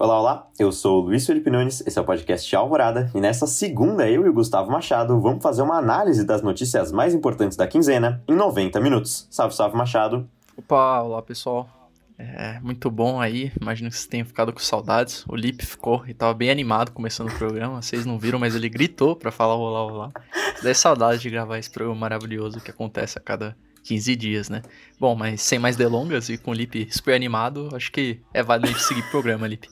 Olá, olá, eu sou o Luiz Felipe Nunes, esse é o podcast Alvorada, e nessa segunda eu e o Gustavo Machado vamos fazer uma análise das notícias mais importantes da quinzena em 90 minutos. Salve, salve, Machado. Opa, olá pessoal. É muito bom aí, imagino que vocês tenham ficado com saudades. O Lipe ficou e tava bem animado começando o programa. Vocês não viram, mas ele gritou para falar olá, olá. Dá saudade de gravar esse programa maravilhoso que acontece a cada 15 dias, né? Bom, mas sem mais delongas e com o Lipe super animado, acho que é válido a gente seguir o programa, Lipe.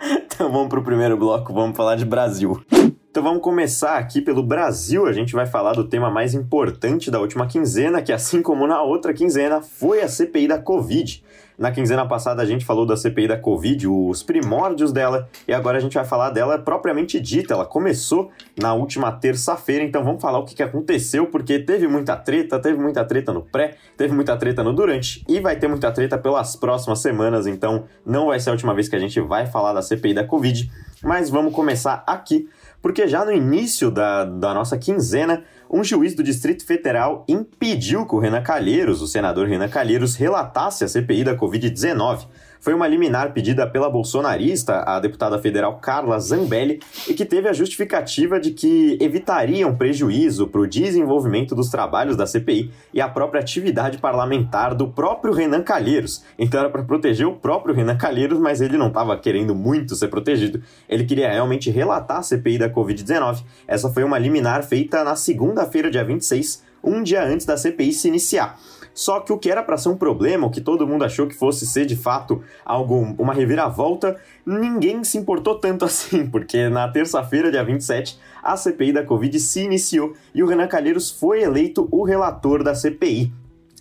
Então vamos pro primeiro bloco, vamos falar de Brasil. Então vamos começar aqui pelo Brasil. A gente vai falar do tema mais importante da última quinzena, que assim como na outra quinzena, foi a CPI da Covid. Na quinzena passada a gente falou da CPI da Covid, os primórdios dela, e agora a gente vai falar dela propriamente dita. Ela começou na última terça-feira, então vamos falar o que aconteceu, porque teve muita treta, teve muita treta no pré, teve muita treta no durante, e vai ter muita treta pelas próximas semanas, então não vai ser a última vez que a gente vai falar da CPI da Covid. Mas vamos começar aqui, porque já no início da, da nossa quinzena, um juiz do Distrito Federal impediu que o Renan Calheiros, o senador Renan Calheiros, relatasse a CPI da Covid-19. Foi uma liminar pedida pela bolsonarista, a deputada federal Carla Zambelli, e que teve a justificativa de que evitaria um prejuízo para o desenvolvimento dos trabalhos da CPI e a própria atividade parlamentar do próprio Renan Calheiros. Então era para proteger o próprio Renan Calheiros, mas ele não estava querendo muito ser protegido. Ele queria realmente relatar a CPI da Covid-19. Essa foi uma liminar feita na segunda-feira, dia 26, um dia antes da CPI se iniciar. Só que o que era para ser um problema, o que todo mundo achou que fosse ser de fato algo, uma reviravolta, ninguém se importou tanto assim, porque na terça-feira, dia 27, a CPI da Covid se iniciou e o Renan Calheiros foi eleito o relator da CPI.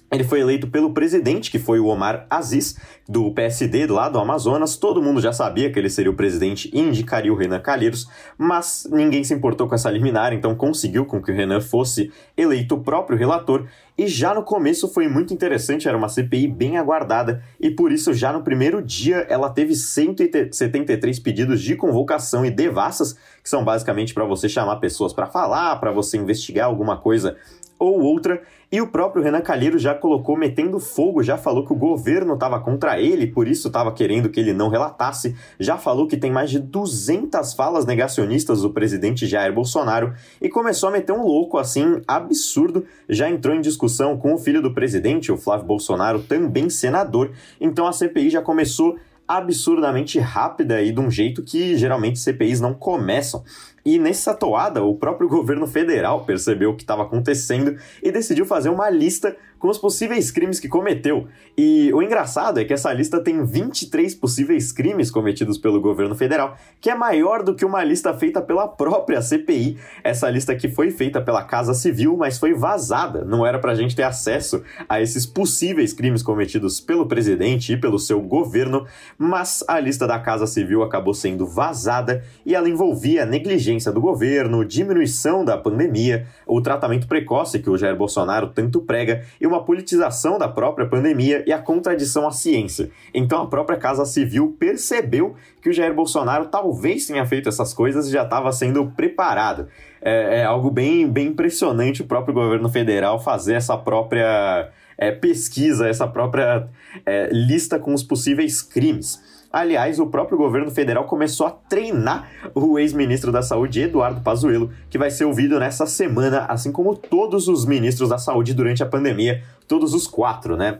Ele foi eleito pelo presidente, que foi o Omar Aziz, do PSD lá do Amazonas. Todo mundo já sabia que ele seria o presidente e indicaria o Renan Calheiros, mas ninguém se importou com essa liminar, então conseguiu com que o Renan fosse eleito o próprio relator. E já no começo foi muito interessante, era uma CPI bem aguardada, e por isso já no primeiro dia ela teve 173 pedidos de convocação e devassas, que são basicamente para você chamar pessoas para falar, para você investigar alguma coisa ou outra. E o próprio Renan Calheiro já colocou metendo fogo, já falou que o governo estava contra ele, por isso estava querendo que ele não relatasse. Já falou que tem mais de 200 falas negacionistas do presidente Jair Bolsonaro e começou a meter um louco assim absurdo. Já entrou em discussão com o filho do presidente, o Flávio Bolsonaro, também senador. Então a CPI já começou absurdamente rápida e de um jeito que geralmente CPIs não começam. E nessa toada, o próprio governo federal percebeu o que estava acontecendo e decidiu fazer uma lista com os possíveis crimes que cometeu. E o engraçado é que essa lista tem 23 possíveis crimes cometidos pelo governo federal, que é maior do que uma lista feita pela própria CPI. Essa lista que foi feita pela Casa Civil, mas foi vazada. Não era para a gente ter acesso a esses possíveis crimes cometidos pelo presidente e pelo seu governo, mas a lista da Casa Civil acabou sendo vazada e ela envolvia negligência do governo, diminuição da pandemia, o tratamento precoce que o Jair Bolsonaro tanto prega e uma politização da própria pandemia e a contradição à ciência. Então a própria Casa Civil percebeu que o Jair Bolsonaro talvez tenha feito essas coisas e já estava sendo preparado. É, é, algo bem, bem impressionante o próprio governo federal fazer essa própria é, pesquisa, essa própria é, lista com os possíveis crimes. Aliás, o próprio governo federal começou a treinar o ex-ministro da Saúde, Eduardo Pazuello, que vai ser ouvido nessa semana, assim como todos os ministros da Saúde durante a pandemia, todos os quatro, né?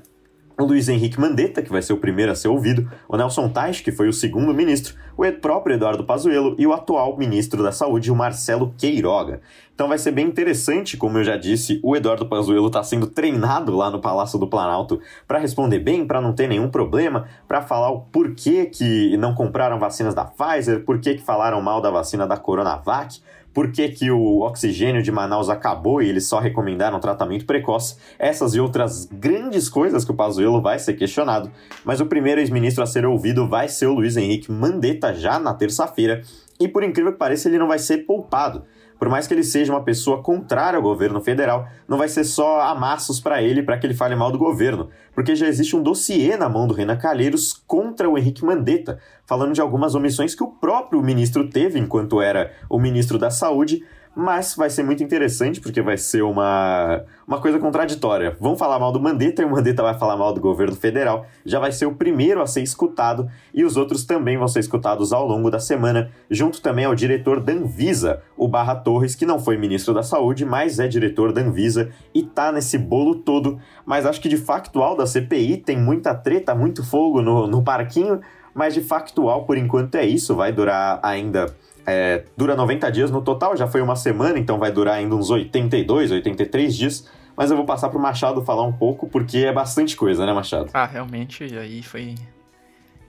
O Luiz Henrique Mandetta, que vai ser o primeiro a ser ouvido, o Nelson Tais, que foi o segundo ministro, o próprio Eduardo Pazuello e o atual ministro da Saúde, o Marcelo Queiroga. Então vai ser bem interessante, como eu já disse, o Eduardo Pazuello está sendo treinado lá no Palácio do Planalto para responder bem, para não ter nenhum problema, para falar o porquê que não compraram vacinas da Pfizer, porquê que falaram mal da vacina da Coronavac, por que, que o oxigênio de Manaus acabou e eles só recomendaram tratamento precoce, essas e outras grandes coisas que o Pazuello vai ser questionado. Mas o primeiro ex-ministro a ser ouvido vai ser o Luiz Henrique Mandetta já na terça-feira, e por incrível que pareça ele não vai ser poupado por mais que ele seja uma pessoa contrária ao governo federal, não vai ser só amassos para ele para que ele fale mal do governo, porque já existe um dossiê na mão do Renan Calheiros contra o Henrique Mandetta, falando de algumas omissões que o próprio ministro teve enquanto era o ministro da Saúde, mas vai ser muito interessante porque vai ser uma, uma coisa contraditória. Vão falar mal do Mandetta e o Mandetta vai falar mal do governo federal. Já vai ser o primeiro a ser escutado e os outros também vão ser escutados ao longo da semana, junto também ao diretor da Anvisa, o Barra Torres, que não foi ministro da Saúde, mas é diretor da Anvisa e tá nesse bolo todo. Mas acho que de factual da CPI tem muita treta, muito fogo no, no parquinho, mas de factual por enquanto é isso, vai durar ainda é, dura 90 dias no total, já foi uma semana, então vai durar ainda uns 82, 83 dias. Mas eu vou passar pro Machado falar um pouco, porque é bastante coisa, né, Machado? Ah, realmente, aí foi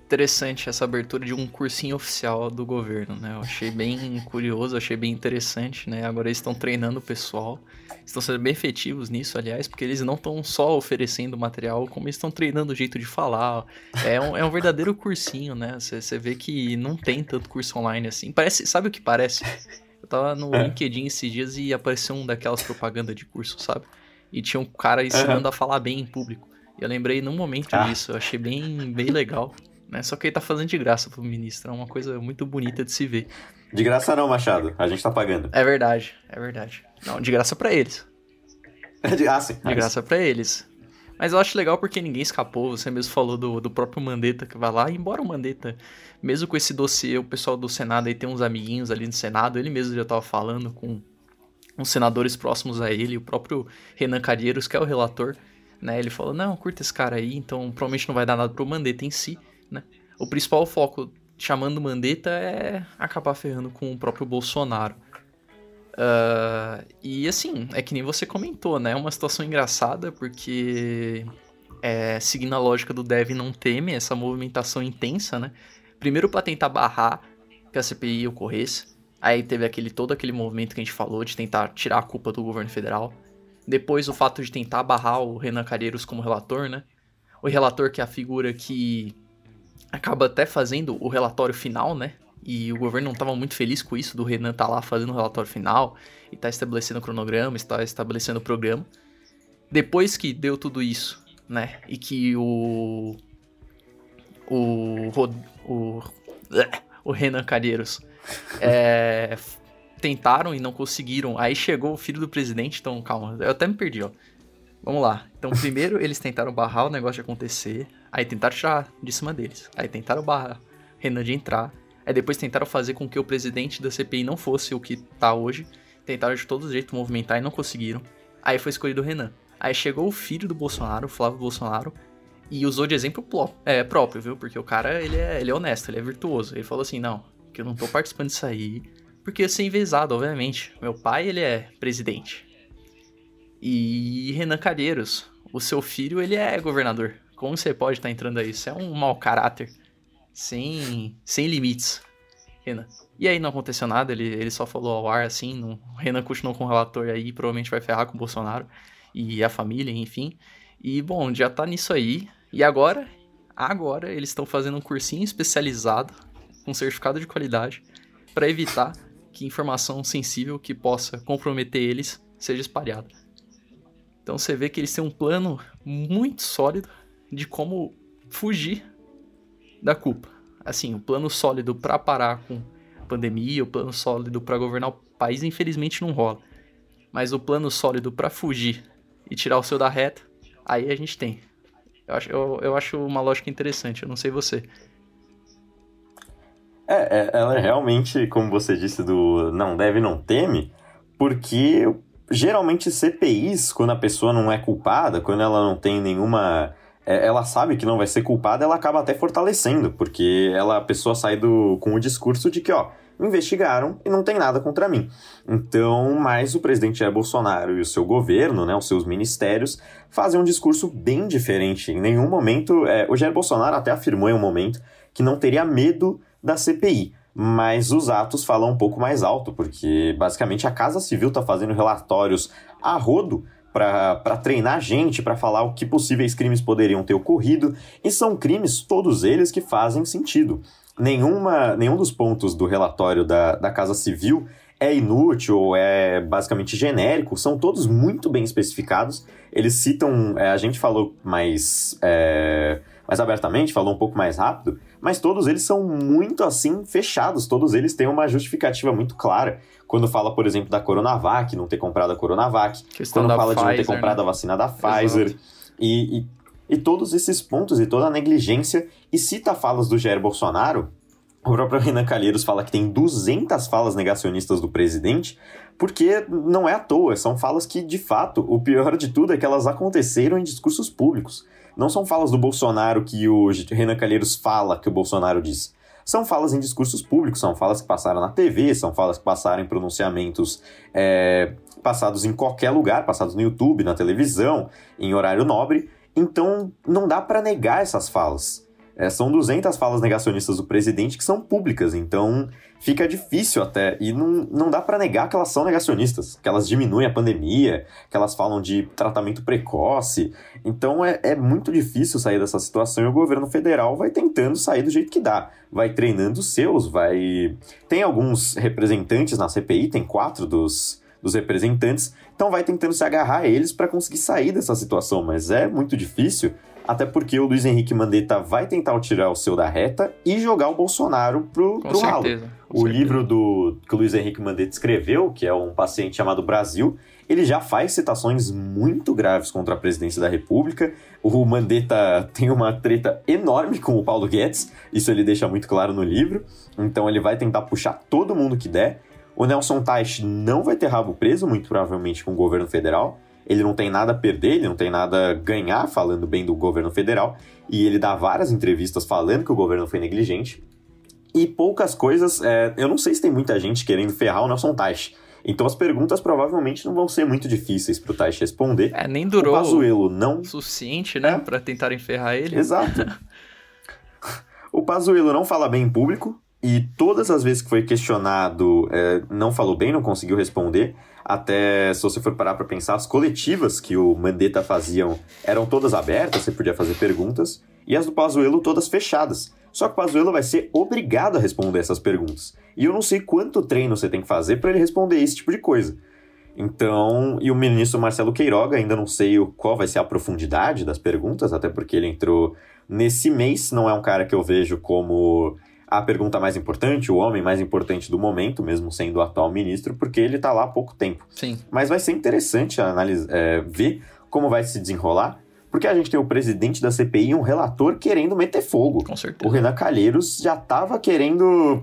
interessante essa abertura de um cursinho oficial do governo, né? Eu achei bem curioso, achei bem interessante, né? Agora eles estão treinando o pessoal, estão sendo bem efetivos nisso, aliás, porque eles não estão só oferecendo material, como eles estão treinando o jeito de falar. É um, é um verdadeiro cursinho, né? Você vê que não tem tanto curso online assim. Parece, sabe o que parece? Eu tava no é. LinkedIn esses dias e apareceu um daquelas propagandas de curso, sabe? E tinha um cara ensinando uhum. a falar bem em público. E eu lembrei num momento ah. disso, eu achei bem, bem legal. Né? Só que ele tá fazendo de graça pro ministro. É uma coisa muito bonita de se ver. De graça não, Machado. A gente tá pagando. É verdade, é verdade. Não, de graça para eles. É de, ah, sim. De graça para eles. Mas eu acho legal porque ninguém escapou. Você mesmo falou do, do próprio Mandetta que vai lá. Embora o Mandetta, mesmo com esse dossiê, o pessoal do Senado aí tem uns amiguinhos ali no Senado. Ele mesmo já tava falando com uns senadores próximos a ele. O próprio Renan Calheiros, que é o relator, né? Ele falou, não, curta esse cara aí. Então provavelmente não vai dar nada pro Mandetta em si. Né? O principal foco, chamando Mandetta, é acabar ferrando com o próprio Bolsonaro. Uh, e assim, é que nem você comentou, né? É uma situação engraçada, porque é, seguindo a lógica do Dev não teme essa movimentação intensa, né? Primeiro para tentar barrar que a CPI ocorresse. Aí teve aquele todo aquele movimento que a gente falou de tentar tirar a culpa do governo federal. Depois o fato de tentar barrar o Renan Calheiros como relator, né? O relator que é a figura que acaba até fazendo o relatório final, né? E o governo não estava muito feliz com isso, do Renan estar tá lá fazendo o relatório final e tá estabelecendo o cronograma, está estabelecendo o programa. Depois que deu tudo isso, né? E que o. O. O. O Renan Calheiros é, tentaram e não conseguiram. Aí chegou o filho do presidente, então calma, eu até me perdi, ó. Vamos lá. Então, primeiro eles tentaram barrar o negócio de acontecer. Aí tentaram tirar de cima deles. Aí tentaram barrar Renan de entrar. Aí depois tentaram fazer com que o presidente da CPI não fosse o que tá hoje. Tentaram de todo jeito movimentar e não conseguiram. Aí foi escolhido o Renan. Aí chegou o filho do Bolsonaro, Flávio Bolsonaro, e usou de exemplo é, próprio, viu? Porque o cara, ele é, ele é honesto, ele é virtuoso. Ele falou assim, não, que eu não tô participando disso aí, porque eu ser envezado, obviamente. Meu pai, ele é presidente. E Renan Calheiros, o seu filho, ele é governador. Como você pode estar tá entrando aí? Isso é um mau caráter. Sem, sem limites. Renan. E aí não aconteceu nada, ele, ele só falou ao ar assim. Não, Renan continuou com o relator aí, provavelmente vai ferrar com o Bolsonaro e a família, enfim. E bom, já tá nisso aí. E agora, agora eles estão fazendo um cursinho especializado com certificado de qualidade para evitar que informação sensível que possa comprometer eles seja espalhada. Então você vê que eles têm um plano muito sólido de como fugir da culpa. Assim, o plano sólido para parar com a pandemia, o plano sólido para governar o país, infelizmente não rola. Mas o plano sólido para fugir e tirar o seu da reta, aí a gente tem. Eu acho, eu, eu acho uma lógica interessante, eu não sei você. É, é, ela é realmente, como você disse, do não deve, não teme, porque geralmente CPIs, quando a pessoa não é culpada, quando ela não tem nenhuma ela sabe que não vai ser culpada, ela acaba até fortalecendo, porque ela, a pessoa sai do, com o discurso de que, ó, investigaram e não tem nada contra mim. Então, mas o presidente Jair Bolsonaro e o seu governo, né, os seus ministérios, fazem um discurso bem diferente. Em nenhum momento, é, o Jair Bolsonaro até afirmou em um momento que não teria medo da CPI. Mas os atos falam um pouco mais alto, porque basicamente a Casa Civil está fazendo relatórios a rodo para treinar gente, para falar o que possíveis crimes poderiam ter ocorrido, e são crimes, todos eles, que fazem sentido. Nenhuma, nenhum dos pontos do relatório da, da Casa Civil é inútil ou é basicamente genérico, são todos muito bem especificados. Eles citam, é, a gente falou mais. É, mais abertamente, falou um pouco mais rápido, mas todos eles são muito assim fechados, todos eles têm uma justificativa muito clara. Quando fala, por exemplo, da Coronavac, não ter comprado a Coronavac, Questão quando fala de não ter Pfizer, comprado né? a vacina da Pfizer, e, e, e todos esses pontos e toda a negligência, e cita falas do Jair Bolsonaro, o próprio Renan Calheiros fala que tem 200 falas negacionistas do presidente, porque não é à toa, são falas que, de fato, o pior de tudo é que elas aconteceram em discursos públicos. Não são falas do Bolsonaro que o Renan Calheiros fala que o Bolsonaro disse. São falas em discursos públicos, são falas que passaram na TV, são falas que passaram em pronunciamentos é, passados em qualquer lugar, passados no YouTube, na televisão, em horário nobre. Então, não dá para negar essas falas. É, são 200 falas negacionistas do presidente que são públicas, então fica difícil até. E não, não dá para negar que elas são negacionistas, que elas diminuem a pandemia, que elas falam de tratamento precoce. Então é, é muito difícil sair dessa situação e o governo federal vai tentando sair do jeito que dá. Vai treinando os seus, vai. Tem alguns representantes na CPI, tem quatro dos, dos representantes, então vai tentando se agarrar a eles para conseguir sair dessa situação, mas é muito difícil até porque o Luiz Henrique Mandetta vai tentar tirar o seu da reta e jogar o Bolsonaro pro, Com pro ralo. certeza. com O certeza. livro do, que o Luiz Henrique Mandetta escreveu, que é um paciente chamado Brasil, ele já faz citações muito graves contra a presidência da República. O Mandetta tem uma treta enorme com o Paulo Guedes, isso ele deixa muito claro no livro. Então ele vai tentar puxar todo mundo que der. O Nelson Teich não vai ter rabo preso, muito provavelmente com o governo federal. Ele não tem nada a perder, ele não tem nada a ganhar falando bem do governo federal. E ele dá várias entrevistas falando que o governo foi negligente. E poucas coisas. é, eu não sei se tem muita gente querendo ferrar o Nelson Teich. Então as perguntas provavelmente não vão ser muito difíceis pro Teich responder. É, nem O durou Pazuello não o suficiente, né? É. Pra tentarem ferrar ele. Exato. o Pazuello não fala bem em público e todas as vezes que foi questionado é, não falou bem, não conseguiu responder. Até se você for parar para pensar, as coletivas que o Mandetta faziam eram todas abertas, você podia fazer perguntas, e as do Pazuello todas fechadas. Só que o Pazuello vai ser obrigado a responder essas perguntas. E eu não sei quanto treino você tem que fazer para ele responder esse tipo de coisa. Então, e o ministro Marcelo Queiroga, ainda não sei qual vai ser a profundidade das perguntas, até porque ele entrou nesse mês, não é um cara que eu vejo como a pergunta mais importante, o homem mais importante do momento, mesmo sendo o atual ministro, porque ele está lá há pouco tempo. Sim. Mas vai ser interessante analisar, é, ver como vai se desenrolar, porque a gente tem o presidente da CPI e um relator querendo meter fogo. Com O certeza. Renan Calheiros já estava querendo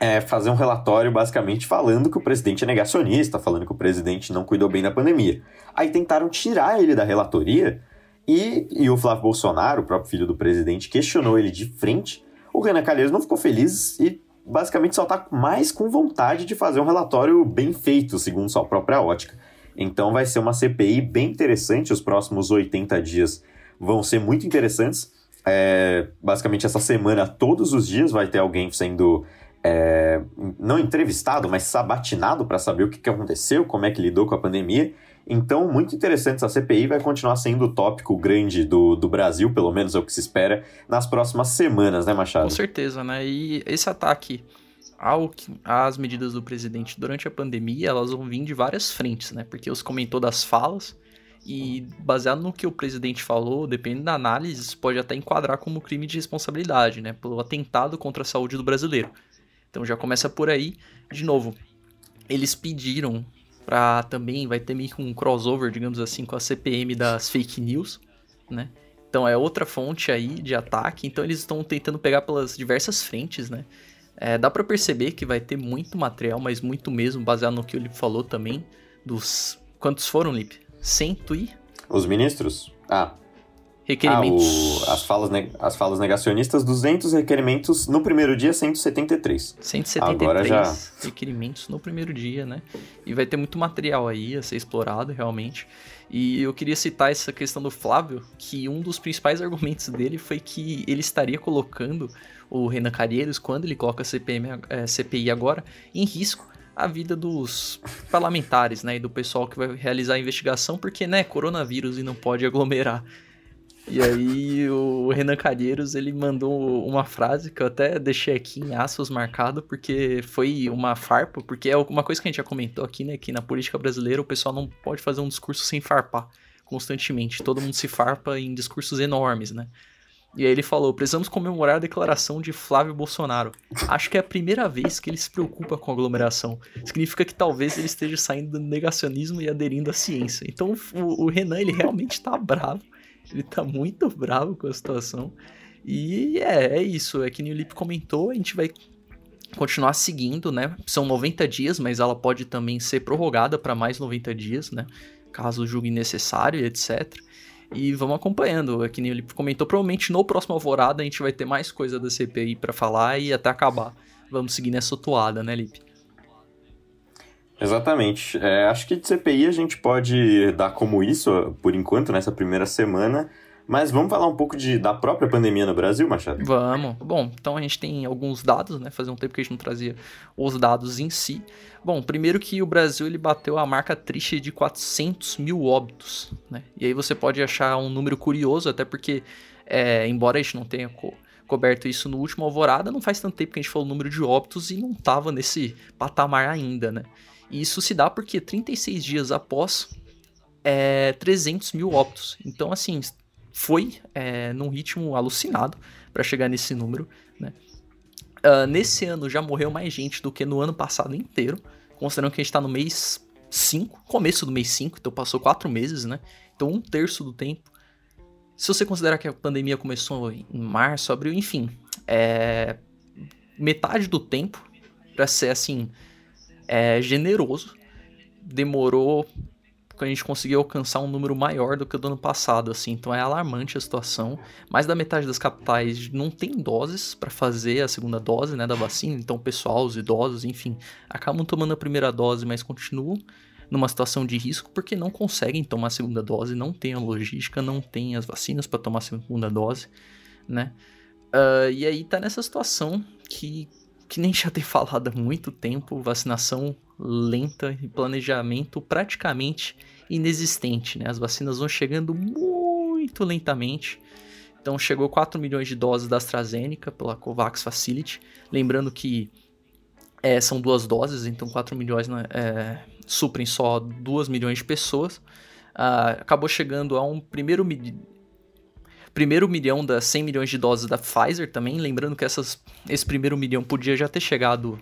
é, fazer um relatório basicamente falando que o presidente é negacionista, falando que o presidente não cuidou bem da pandemia. Aí tentaram tirar ele da relatoria e, e o Flávio Bolsonaro, o próprio filho do presidente, questionou ele de frente. O Renan Calheiros não ficou feliz e basicamente só está mais com vontade de fazer um relatório bem feito, segundo sua própria ótica. Então vai ser uma CPI bem interessante, os próximos 80 dias vão ser muito interessantes. É, basicamente, essa semana, todos os dias, vai ter alguém sendo é, não entrevistado, mas sabatinado para saber o que, que aconteceu, como é que lidou com a pandemia. Então, muito interessante essa CPI, vai continuar sendo o tópico grande do, do Brasil, pelo menos é o que se espera, nas próximas semanas, né, Machado? Com certeza, né? E esse ataque ao, às medidas do presidente durante a pandemia, elas vão vir de várias frentes, né? Porque você comentou das falas, e baseado no que o presidente falou, dependendo da análise, isso pode até enquadrar como crime de responsabilidade, né? Pelo atentado contra a saúde do brasileiro. Então já começa por aí. De novo, eles pediram pra também, vai ter meio que um crossover, digamos assim, com a CPM das fake news, né? Então é outra fonte aí de ataque. Então eles estão tentando pegar pelas diversas frentes, né? É, dá pra perceber que vai ter muito material, mas muito mesmo, baseado no que o Lipe falou também. Dos. Quantos foram, Lipe? Cento e Os ministros? Ah, ah requerimentos. o- as, falas as falas negacionistas, 200 requerimentos no primeiro dia, 173. 173 Agora já- requerimentos no primeiro dia, né? E vai ter muito material aí a ser explorado, realmente. E eu queria citar essa questão do Flávio, que um dos principais argumentos dele foi que ele estaria colocando o Renan Calheiros, quando ele coloca a CPM, eh, CPI agora, em risco a vida dos parlamentares, né? E do pessoal que vai realizar a investigação, porque, né, coronavírus e não pode aglomerar. E aí o Renan Calheiros, ele mandou uma frase que eu até deixei aqui em aspas marcado, porque foi uma farpa, porque é uma coisa que a gente já comentou aqui, né, que na política brasileira o pessoal não pode fazer um discurso sem farpar constantemente. Todo mundo se farpa em discursos enormes, né? E aí ele falou: precisamos comemorar a declaração de Flávio Bolsonaro. Acho que é a primeira vez que ele se preocupa com aglomeração. Significa que talvez ele esteja saindo do negacionismo e aderindo à ciência. Então o, o Renan, ele realmente tá bravo. Ele tá muito bravo com a situação. E é, é isso. É que o Lip comentou, a gente vai continuar seguindo, né? São 90 dias, mas ela pode também ser prorrogada para mais 90 dias, né? Caso julgue necessário, etc. E vamos acompanhando. É que nem ele comentou, provavelmente no próximo Alvorada a gente vai ter mais coisa da CPI para falar e até acabar. Vamos seguir nessa toada, né, Lipe? Exatamente. É, acho que de CPI a gente pode dar como isso, por enquanto, nessa primeira semana. Mas vamos falar um pouco de, da própria pandemia no Brasil, Machado? Vamos. Bom, então a gente tem alguns dados, né? Fazia um tempo que a gente não trazia os dados em si. Bom, primeiro que o Brasil ele bateu a marca triste de 400 mil óbitos, né? E aí você pode achar um número curioso, até porque, é, embora a gente não tenha co coberto isso no último Alvorada, não faz tanto tempo que a gente falou o número de óbitos e não tava nesse patamar ainda, né? E isso se dá porque 36 dias após é, 300 mil óbitos. Então, assim, foi é, num ritmo alucinado para chegar nesse número. Né? Uh, nesse ano já morreu mais gente do que no ano passado inteiro, considerando que a gente está no mês 5, começo do mês 5, então passou 4 meses, né? Então um terço do tempo. Se você considerar que a pandemia começou em março, abril, enfim, é metade do tempo, para ser assim, é generoso, demorou a gente conseguiu alcançar um número maior do que o do ano passado, assim, então é alarmante a situação. Mais da metade das capitais não tem doses para fazer a segunda dose, né, da vacina, então o pessoal, os idosos, enfim, acabam tomando a primeira dose, mas continuam numa situação de risco porque não conseguem tomar a segunda dose, não tem a logística, não tem as vacinas para tomar a segunda dose, né? Uh, e aí tá nessa situação que, que nem já tem falado há muito tempo, vacinação lenta e planejamento praticamente inexistente. Né? As vacinas vão chegando muito lentamente. Então chegou 4 milhões de doses da AstraZeneca pela COVAX Facility. Lembrando que é, são duas doses, então 4 milhões né, é, suprem só 2 milhões de pessoas. Uh, acabou chegando a um primeiro, primeiro milhão das 100 milhões de doses da Pfizer também. Lembrando que essas, esse primeiro milhão podia já ter chegado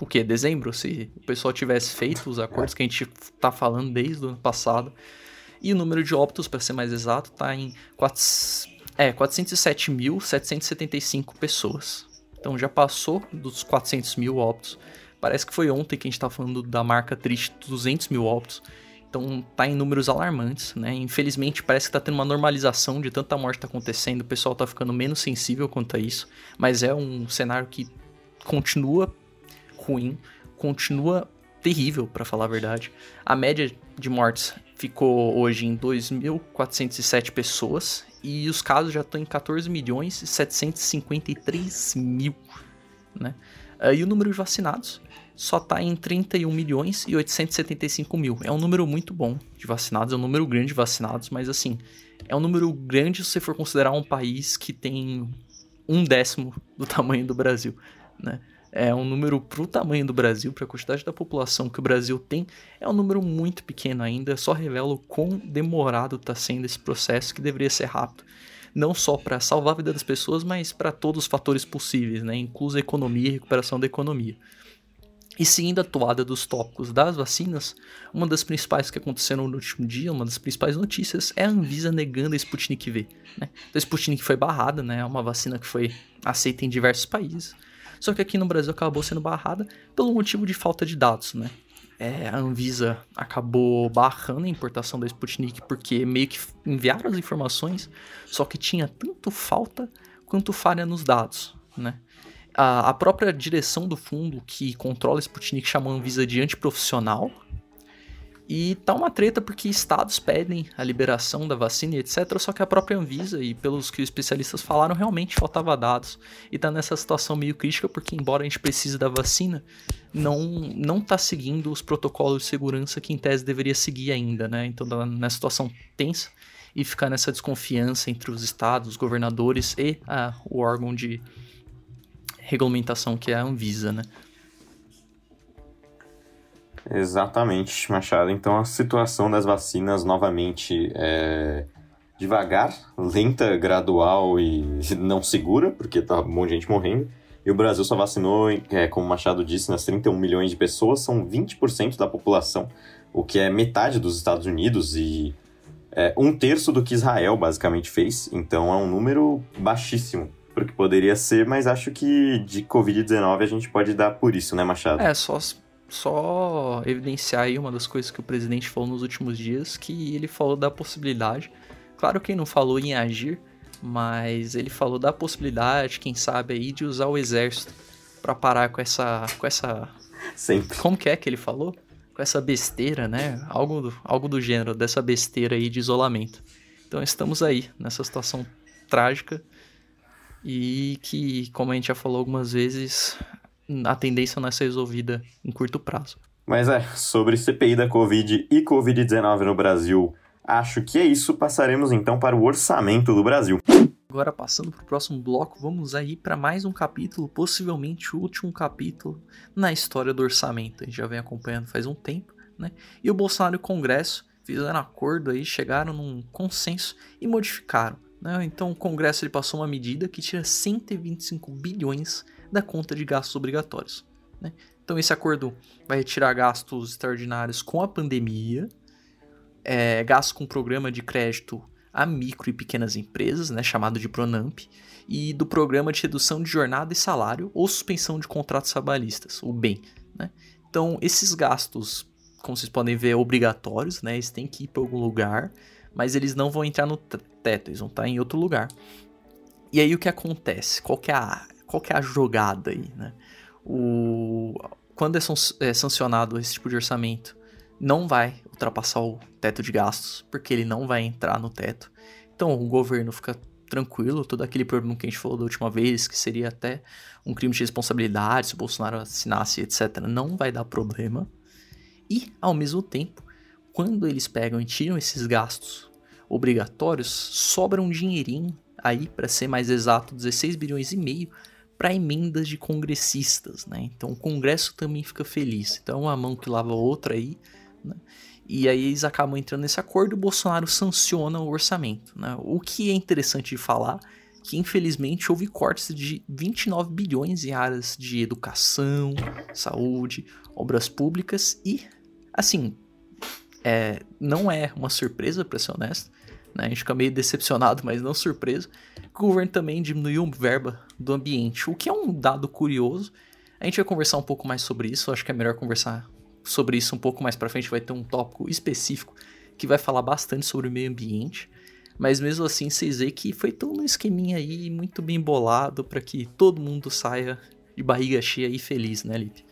o que? Dezembro? Se o pessoal tivesse feito os acordos que a gente tá falando desde o ano passado. E o número de óbitos, para ser mais exato, tá em 4, é, 407.775 pessoas. Então já passou dos 400 mil óbitos. Parece que foi ontem que a gente tá falando da marca triste 200 mil óbitos. Então tá em números alarmantes, né? Infelizmente parece que tá tendo uma normalização de tanta morte tá acontecendo, o pessoal tá ficando menos sensível quanto a isso, mas é um cenário que continua ruim, continua terrível, para falar a verdade. A média de mortes ficou hoje em 2.407 pessoas e os casos já estão em 14 milhões e 753 mil, né? E o número de vacinados só está em 31 milhões e 875 mil. É um número muito bom de vacinados, é um número grande de vacinados, mas assim, é um número grande se você for considerar um país que tem um décimo do tamanho do Brasil, né? é um número para o tamanho do Brasil, para a quantidade da população que o Brasil tem, é um número muito pequeno ainda, só revela o quão demorado está sendo esse processo que deveria ser rápido. Não só para salvar a vida das pessoas, mas para todos os fatores possíveis, né? incluso a economia e recuperação da economia. E seguindo a toada dos tópicos das vacinas, uma das principais que aconteceram no último dia, uma das principais notícias, é a Anvisa negando a Sputnik V. Né? Então, a Sputnik foi barrada, né? é uma vacina que foi aceita em diversos países. Só que aqui no Brasil acabou sendo barrada pelo motivo de falta de dados, né? É, a Anvisa acabou barrando a importação da Sputnik porque meio que enviaram as informações, só que tinha tanto falta quanto falha nos dados, né? A, a própria direção do fundo que controla Sputnik chamou a Anvisa de antiprofissional, e tá uma treta porque estados pedem a liberação da vacina e etc. Só que a própria Anvisa, e pelos que os especialistas falaram, realmente faltava dados. E tá nessa situação meio crítica porque, embora a gente precise da vacina, não, não tá seguindo os protocolos de segurança que em tese deveria seguir ainda, né? Então tá nessa situação tensa e ficar nessa desconfiança entre os estados, os governadores e a, o órgão de regulamentação que é a Anvisa, né? Exatamente, Machado. Então a situação das vacinas novamente é devagar, lenta, gradual e não segura, porque tá um monte de gente morrendo. E o Brasil só vacinou, é, como o Machado disse, nas 31 milhões de pessoas, são 20% da população, o que é metade dos Estados Unidos e é, um terço do que Israel basicamente fez. Então é um número baixíssimo porque poderia ser, mas acho que de Covid-19 a gente pode dar por isso, né, Machado? É, só, só evidenciar aí uma das coisas que o presidente falou nos últimos dias, que ele falou da possibilidade, claro que ele não falou em agir, mas ele falou da possibilidade, quem sabe aí, de usar o exército para parar com essa, com essa... Sempre. Como que é que ele falou? Com essa besteira, né? Algo do, algo do gênero, dessa besteira aí de isolamento. Então estamos aí, nessa situação trágica, e que, como a gente já falou algumas vezes, a tendência não é ser resolvida em curto prazo. Mas é, sobre CPI da Covid e Covid-19 no Brasil, acho que é isso. Passaremos então para o orçamento do Brasil. Agora, passando para o próximo bloco, vamos aí para mais um capítulo, possivelmente o último capítulo na história do orçamento. A gente já vem acompanhando faz um tempo, né? E o Bolsonaro e o Congresso fizeram acordo aí, chegaram num consenso e modificaram né? Então o Congresso ele passou uma medida que tira 125 bilhões da conta de gastos obrigatórios. Né? Então esse acordo vai retirar gastos extraordinários com a pandemia, é, gastos com programa de crédito a micro e pequenas empresas, né, chamado de Pronamp, e do programa de redução de jornada e salário ou suspensão de contratos trabalhistas, o BEM. Né? Então esses gastos, como vocês podem ver, obrigatórios, né, eles têm que ir para algum lugar, mas eles não vão entrar no teto, eles vão estar em outro lugar. E aí o que acontece? Qual que é a, qual que é a jogada aí, né? O, quando é, é sancionado esse tipo de orçamento, não vai ultrapassar o teto de gastos, porque ele não vai entrar no teto. Então o governo fica tranquilo, todo aquele problema que a gente falou da última vez, que seria até um crime de responsabilidade se o Bolsonaro assinasse, etc., não vai dar problema. E, ao mesmo tempo, quando eles pegam e tiram esses gastos obrigatórios, sobra um dinheirinho aí, para ser mais exato, 16 bilhões e meio para emendas de congressistas, né? Então o Congresso também fica feliz. Então uma mão que lava a outra aí, né? E aí eles acabam entrando nesse acordo e o Bolsonaro sanciona o orçamento, né? O que é interessante de falar que infelizmente houve cortes de 29 bilhões em áreas de educação, saúde, obras públicas e assim, é, não é uma surpresa, para ser honesto. Né? A gente fica meio decepcionado, mas não surpreso. O governo também diminuiu verba do ambiente, o que é um dado curioso. A gente vai conversar um pouco mais sobre isso. Acho que é melhor conversar sobre isso um pouco mais para frente. Vai ter um tópico específico que vai falar bastante sobre o meio ambiente. Mas mesmo assim, vocês veem que foi todo um esqueminha aí muito bem bolado para que todo mundo saia de barriga cheia e feliz, né, Lipe?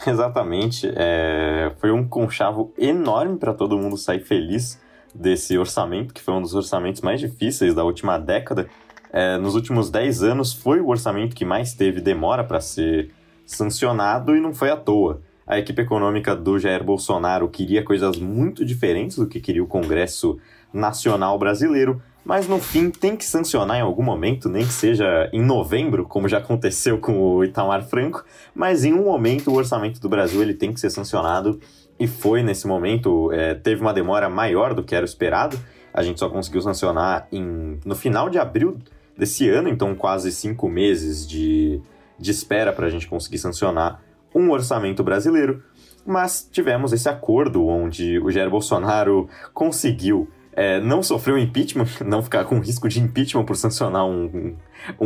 Exatamente. É... Foi um conchavo enorme para todo mundo sair feliz desse orçamento, que foi um dos orçamentos mais difíceis da última década. É... Nos últimos 10 anos, foi o orçamento que mais teve demora para ser sancionado e não foi à toa. A equipe econômica do Jair Bolsonaro queria coisas muito diferentes do que queria o Congresso Nacional Brasileiro mas no fim tem que sancionar em algum momento, nem que seja em novembro, como já aconteceu com o Itamar Franco, mas em um momento o orçamento do Brasil ele tem que ser sancionado. E foi nesse momento, é, teve uma demora maior do que era esperado, a gente só conseguiu sancionar em, no final de abril desse ano, então quase cinco meses de, de espera para a gente conseguir sancionar um orçamento brasileiro, mas tivemos esse acordo onde o Jair Bolsonaro conseguiu é, não sofreu impeachment, não ficar com risco de impeachment por sancionar um, um,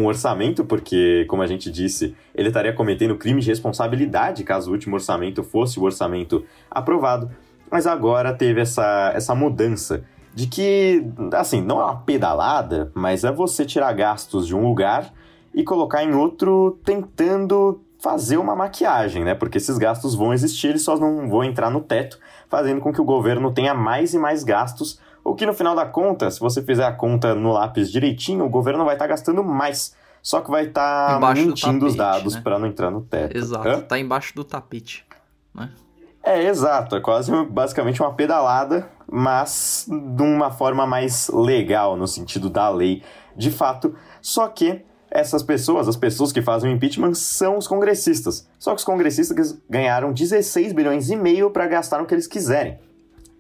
um, orçamento, porque, como a gente disse, ele estaria cometendo crime de responsabilidade caso o último orçamento fosse o orçamento aprovado. Mas agora teve essa, essa mudança de que, assim, não é uma pedalada, mas é você tirar gastos de um lugar e colocar em outro tentando fazer uma maquiagem, né? Porque esses gastos vão existir, eles só não vão entrar no teto, fazendo com que o governo tenha mais e mais gastos o que no final da conta, se você fizer a conta no lápis direitinho, o governo vai estar tá gastando mais. Só que vai estar tá mentindo tapete, os dados né? para não entrar no teto. Exato, Hã? tá embaixo do tapete. Né? É, exato. É quase basicamente uma pedalada, mas de uma forma mais legal, no sentido da lei, de fato. Só que essas pessoas, as pessoas que fazem o impeachment, são os congressistas. Só que os congressistas ganharam 16 bilhões e meio para gastar no que eles quiserem.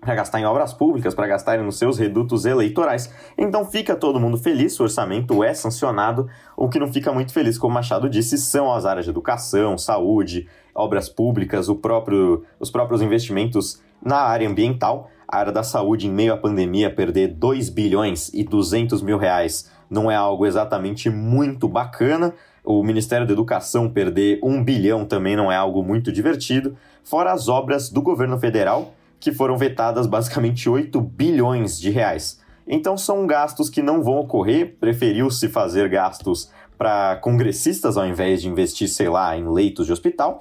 Para gastar em obras públicas, para gastar nos seus redutos eleitorais. Então fica todo mundo feliz, o orçamento é sancionado. O que não fica muito feliz, como Machado disse, são as áreas de educação, saúde, obras públicas, próprio, os próprios investimentos na área ambiental. A área da saúde, em meio à pandemia, perder 2 bilhões e 200 mil reais não é algo exatamente muito bacana. O Ministério da Educação perder 1 bilhão também não é algo muito divertido. Fora as obras do governo federal, que foram vetadas basicamente 8 bilhões de reais. Então são gastos que não vão ocorrer, preferiu-se fazer gastos para congressistas ao invés de investir, sei lá, em leitos de hospital.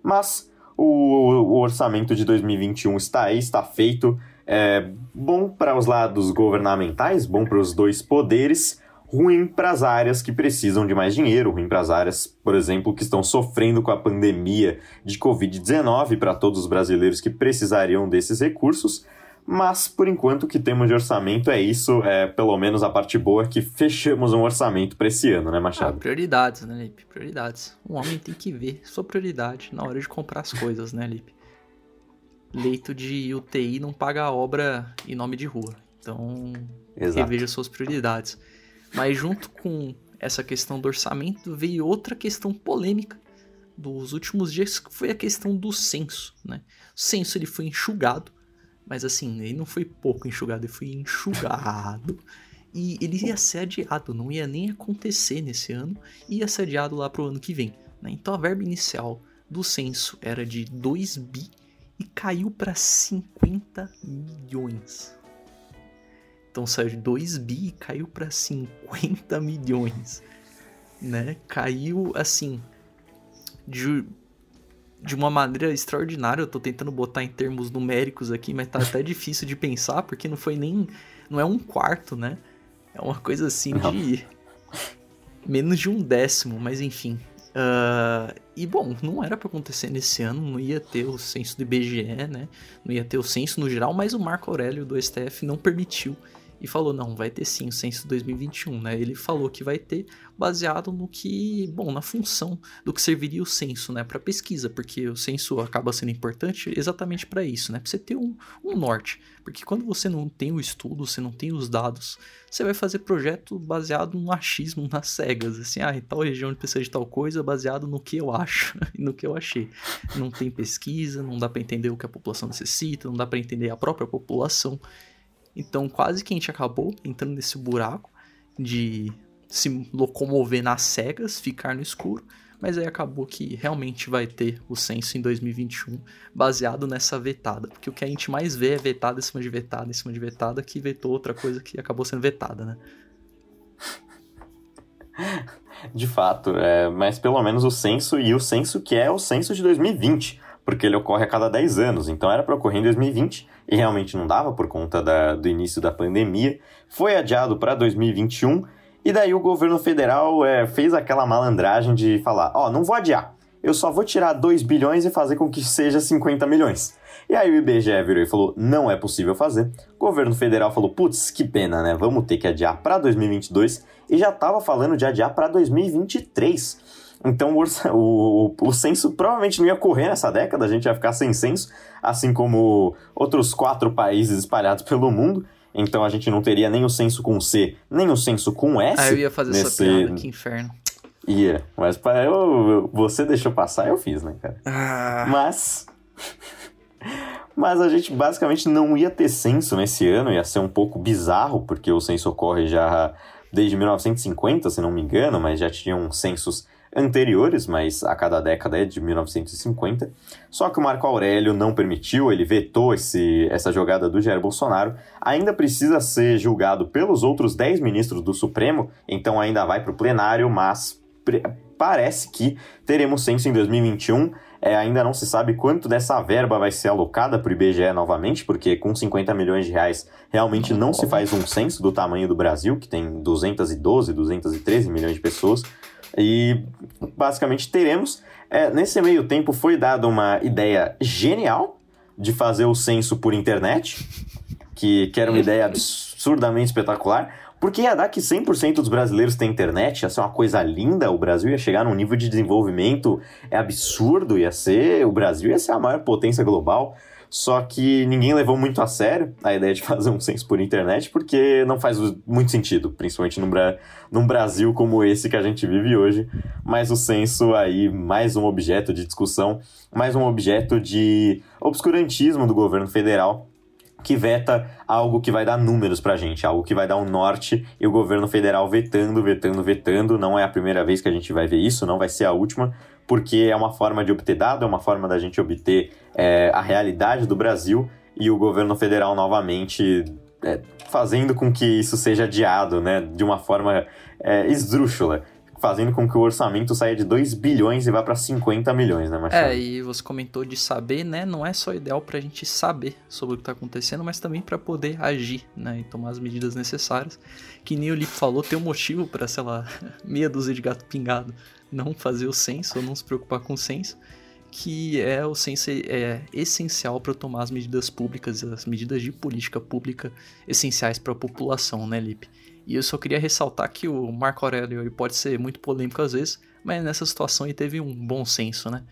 Mas o, o orçamento de 2021 está aí, está feito. É bom para os lados governamentais, bom para os dois poderes, ruim para as áreas que precisam de mais dinheiro, ruim para as áreas, por exemplo, que estão sofrendo com a pandemia de Covid-19, para todos os brasileiros que precisariam desses recursos. Mas, por enquanto, o que temos de orçamento é isso, é pelo menos a parte boa que fechamos um orçamento para esse ano, né, Machado? Ah, prioridades, né, Lipe? Prioridades. Um homem tem que ver sua prioridade na hora de comprar as coisas, né, Lipe? Leito de UTI não paga obra em nome de rua. Então, Exato. reveja suas prioridades. Mas junto com essa questão do orçamento veio outra questão polêmica dos últimos dias, que foi a questão do censo, né? O censo ele foi enxugado, mas assim, ele não foi pouco enxugado, ele foi enxugado. e ele ia ser adiado, não ia nem acontecer nesse ano, ia ser adiado lá pro ano que vem. Né? Então a verba inicial do censo era de 2 bi e caiu para 50 milhões. Então saiu de 2 bi e caiu para 50 milhões, né? Caiu assim de, de uma maneira extraordinária. Eu tô tentando botar em termos numéricos aqui, mas tá até difícil de pensar porque não foi nem não é um quarto, né? É uma coisa assim não. de menos de um décimo, mas enfim. Uh, e bom, não era para acontecer nesse ano, não ia ter o censo do IBGE, né? Não ia ter o censo no geral, mas o Marco Aurélio do STF não permitiu e falou: não, vai ter sim o censo 2021, né? Ele falou que vai ter baseado no que, bom, na função do que serviria o censo, né, para pesquisa, porque o censo acaba sendo importante exatamente para isso, né? Para você ter um, um norte. Porque quando você não tem o estudo, você não tem os dados, você vai fazer projeto baseado no achismo, nas cegas, assim, ah, em tal região precisa de tal coisa, baseado no que eu acho e no que eu achei. Não tem pesquisa, não dá para entender o que a população necessita, não dá para entender a própria população. Então, quase que a gente acabou entrando nesse buraco de se locomover nas cegas, ficar no escuro, mas aí acabou que realmente vai ter o censo em 2021 baseado nessa vetada, porque o que a gente mais vê é vetada em cima de vetada em cima de vetada, que vetou outra coisa que acabou sendo vetada, né? De fato, é, mas pelo menos o censo e o censo que é o censo de 2020, porque ele ocorre a cada 10 anos, então era para ocorrer em 2020 e realmente não dava por conta da, do início da pandemia. Foi adiado para 2021 e daí o governo federal é, fez aquela malandragem de falar: ó, oh, não vou adiar, eu só vou tirar 2 bilhões e fazer com que seja 50 milhões. E aí o IBGE virou e falou: não é possível fazer. O governo federal falou: putz, que pena, né? Vamos ter que adiar para 2022 e já estava falando de adiar para 2023. Então o, o, o censo provavelmente não ia correr nessa década, a gente ia ficar sem censo, assim como outros quatro países espalhados pelo mundo. Então a gente não teria nem o censo com C, nem o censo com S. Ah, eu ia fazer nesse... essa piada, que inferno. Ia, mas para eu, você deixou passar, eu fiz, né, cara? Ah. Mas. Mas a gente basicamente não ia ter censo nesse ano, ia ser um pouco bizarro, porque o censo ocorre já desde 1950, se não me engano, mas já tinham censos anteriores, mas a cada década é de 1950. Só que o Marco Aurélio não permitiu, ele vetou esse, essa jogada do Jair Bolsonaro. Ainda precisa ser julgado pelos outros 10 ministros do Supremo, então ainda vai para o plenário, mas parece que teremos censo em 2021. É, ainda não se sabe quanto dessa verba vai ser alocada para o IBGE novamente, porque com 50 milhões de reais realmente não se faz um censo do tamanho do Brasil, que tem 212, 213 milhões de pessoas. E basicamente teremos. É, nesse meio tempo foi dada uma ideia genial de fazer o censo por internet, que, que era uma ideia absurdamente espetacular, porque ia dar que 100% dos brasileiros têm internet, ia ser uma coisa linda, o Brasil ia chegar num nível de desenvolvimento é absurdo, ia ser, o Brasil ia ser a maior potência global. Só que ninguém levou muito a sério a ideia de fazer um censo por internet, porque não faz muito sentido, principalmente num, Bra num Brasil como esse que a gente vive hoje. Mas o censo aí, mais um objeto de discussão, mais um objeto de obscurantismo do governo federal que veta algo que vai dar números pra gente, algo que vai dar um norte e o governo federal vetando, vetando, vetando. Não é a primeira vez que a gente vai ver isso, não vai ser a última, porque é uma forma de obter dado, é uma forma da gente obter é, a realidade do Brasil e o governo federal novamente é, fazendo com que isso seja adiado, né, de uma forma é, esdrúxula fazendo com que o orçamento saia de 2 bilhões e vá para 50 milhões, né, Machado? É, e você comentou de saber, né? Não é só ideal para a gente saber sobre o que está acontecendo, mas também para poder agir, né? E tomar as medidas necessárias. Que nem o Lipe falou, tem um motivo para, sei lá, meia dúzia de gato pingado não fazer o censo ou não se preocupar com o censo, que é o censo é essencial para tomar as medidas públicas, as medidas de política pública essenciais para a população, né, Lipe? E eu só queria ressaltar que o Marco Aurélio pode ser muito polêmico às vezes, mas nessa situação ele teve um bom senso, né?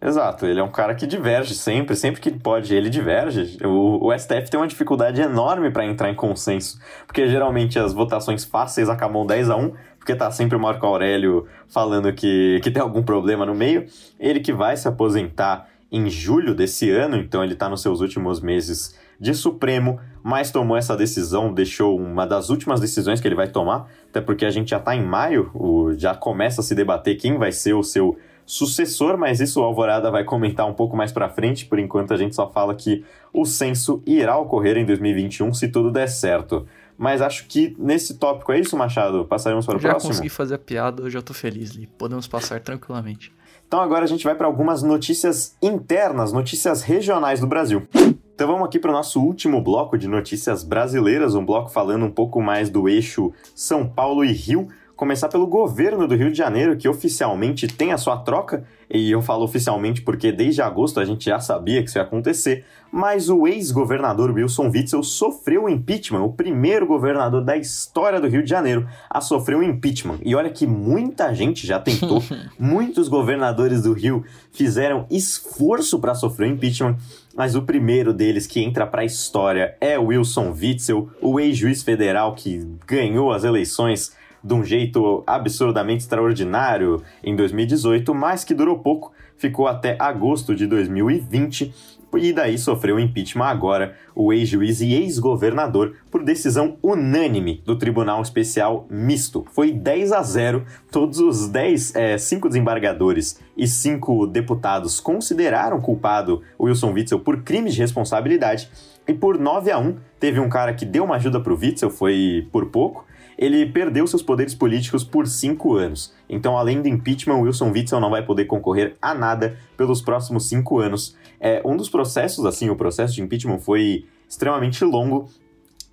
Exato, ele é um cara que diverge sempre, sempre que pode, ele diverge. O, o STF tem uma dificuldade enorme para entrar em consenso, porque geralmente as votações fáceis acabam 10 a 1, porque tá sempre o Marco Aurélio falando que, que tem algum problema no meio. Ele que vai se aposentar em julho desse ano, então ele está nos seus últimos meses de Supremo, mas tomou essa decisão, deixou uma das últimas decisões que ele vai tomar, até porque a gente já está em maio, o, já começa a se debater quem vai ser o seu sucessor, mas isso o Alvorada vai comentar um pouco mais para frente, por enquanto a gente só fala que o censo irá ocorrer em 2021 se tudo der certo. Mas acho que nesse tópico é isso, Machado. Passaremos para o já próximo. Já consegui fazer a piada, eu já tô feliz, Li. Podemos passar tranquilamente. Então agora a gente vai para algumas notícias internas, notícias regionais do Brasil. Então vamos aqui para o nosso último bloco de notícias brasileiras, um bloco falando um pouco mais do eixo São Paulo e Rio. Começar pelo governo do Rio de Janeiro, que oficialmente tem a sua troca, e eu falo oficialmente porque desde agosto a gente já sabia que isso ia acontecer, mas o ex-governador Wilson Witzel sofreu impeachment, o primeiro governador da história do Rio de Janeiro a sofrer um impeachment. E olha que muita gente já tentou, muitos governadores do Rio fizeram esforço para sofrer impeachment, mas o primeiro deles que entra para a história é Wilson Witzel, o ex-juiz federal que ganhou as eleições de um jeito absurdamente extraordinário em 2018, mas que durou pouco, ficou até agosto de 2020 e daí sofreu impeachment agora o ex-juiz e ex-governador por decisão unânime do Tribunal Especial Misto. Foi 10 a 0, todos os 10, é, cinco desembargadores e cinco deputados consideraram culpado Wilson Witzel por crime de responsabilidade e por 9 a 1 teve um cara que deu uma ajuda para o Witzel, foi por pouco, ele perdeu seus poderes políticos por cinco anos. Então, além do impeachment, Wilson Witzel não vai poder concorrer a nada pelos próximos cinco anos. É, um dos processos, assim, o processo de impeachment foi extremamente longo.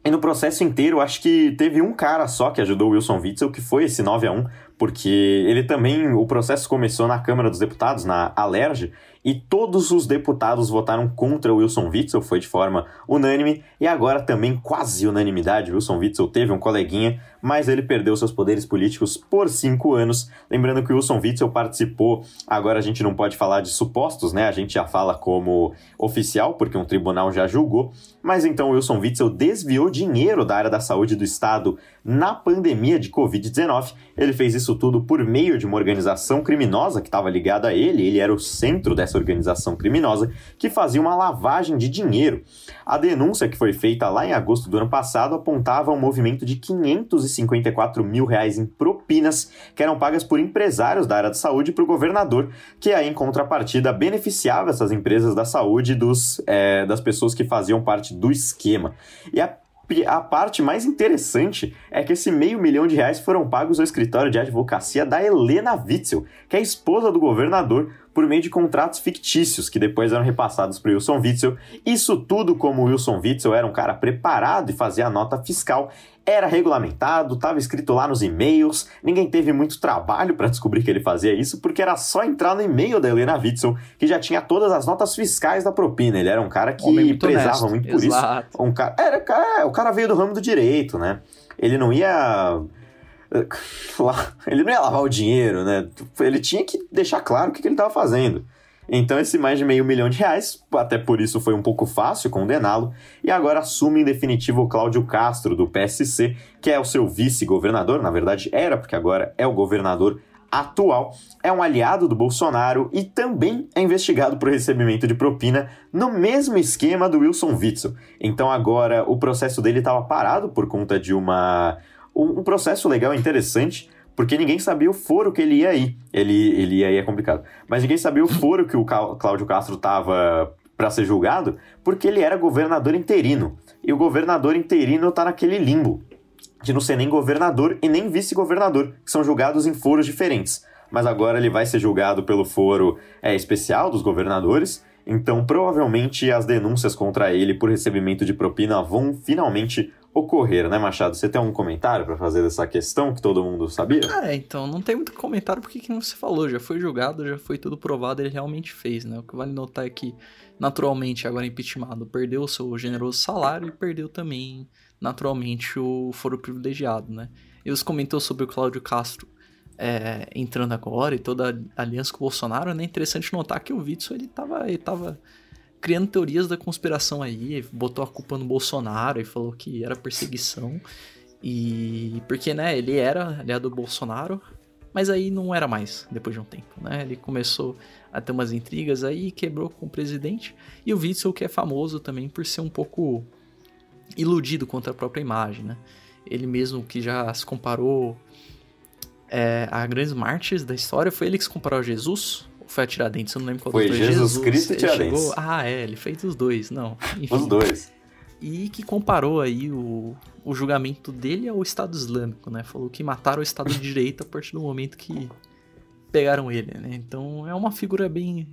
E no processo inteiro, acho que teve um cara só que ajudou Wilson Witzel, que foi esse 9 a 1 porque ele também, o processo começou na Câmara dos Deputados, na Alerj, e todos os deputados votaram contra Wilson Witzel, foi de forma unânime, e agora também quase unanimidade. Wilson Witzel teve um coleguinha, mas ele perdeu seus poderes políticos por cinco anos. Lembrando que Wilson Witzel participou, agora a gente não pode falar de supostos, né? A gente já fala como oficial, porque um tribunal já julgou. Mas então Wilson Witzel desviou dinheiro da área da saúde do Estado na pandemia de Covid-19. Ele fez isso tudo por meio de uma organização criminosa que estava ligada a ele, ele era o centro dessa organização criminosa, que fazia uma lavagem de dinheiro. A denúncia que foi feita lá em agosto do ano passado apontava um movimento de 554 mil reais em propinas que eram pagas por empresários da área da saúde para o governador, que aí, em contrapartida, beneficiava essas empresas da saúde dos, é, das pessoas que faziam parte do esquema. E a a parte mais interessante é que esse meio milhão de reais foram pagos ao escritório de advocacia da Helena Witzel, que é esposa do governador, por meio de contratos fictícios que depois eram repassados para Wilson Witzel. Isso tudo como Wilson Witzel era um cara preparado e fazia a nota fiscal, era regulamentado, estava escrito lá nos e-mails, ninguém teve muito trabalho para descobrir que ele fazia isso, porque era só entrar no e-mail da Helena Witzel, que já tinha todas as notas fiscais da propina. Ele era um cara que muito prezava honesto. muito por Exato. isso. Um cara, era, é, o cara veio do ramo do direito, né? Ele não ia ele não ia lavar o dinheiro, né? Ele tinha que deixar claro o que ele estava fazendo. Então, esse mais de meio milhão de reais, até por isso foi um pouco fácil condená-lo, e agora assume em definitivo o Cláudio Castro, do PSC, que é o seu vice-governador, na verdade era, porque agora é o governador atual, é um aliado do Bolsonaro e também é investigado por recebimento de propina no mesmo esquema do Wilson Witzel. Então agora o processo dele estava parado por conta de uma um processo legal interessante, porque ninguém sabia o foro que ele ia ir. Ele, ele ia ir é complicado. Mas ninguém sabia o foro que o Cláudio Castro estava para ser julgado, porque ele era governador interino. E o governador interino está naquele limbo de não ser nem governador e nem vice-governador, que são julgados em foros diferentes. Mas agora ele vai ser julgado pelo foro é, especial dos governadores, então provavelmente as denúncias contra ele por recebimento de propina vão finalmente ocorrer, né, Machado? Você tem algum comentário para fazer dessa questão que todo mundo sabia? É, então, não tem muito comentário porque que você falou, já foi julgado, já foi tudo provado, ele realmente fez, né? O que vale notar é que, naturalmente, agora impeachmentado, perdeu o seu generoso salário e perdeu também naturalmente o foro privilegiado, né? E você comentou sobre o Cláudio Castro é, entrando agora e toda a aliança com o Bolsonaro, né? Interessante notar que o Witzel, ele tava, ele tava criando teorias da conspiração aí, botou a culpa no Bolsonaro e falou que era perseguição. E porque, né, ele era aliado do Bolsonaro, mas aí não era mais depois de um tempo, né? Ele começou a ter umas intrigas aí, quebrou com o presidente. E o Witzel, que é famoso também por ser um pouco iludido contra a própria imagem, né? Ele mesmo que já se comparou é, a grandes mártires da história, foi ele que se comparou a Jesus? Foi a Tiradentes? Eu não lembro qual foi dois. Jesus, Jesus Cristo e Tiradentes. Chegou... Ah, é, ele fez os dois, não. Enfim. Os dois. E que comparou aí o, o julgamento dele ao Estado Islâmico, né? Falou que mataram o Estado de Direito a partir do momento que pegaram ele, né? Então é uma figura bem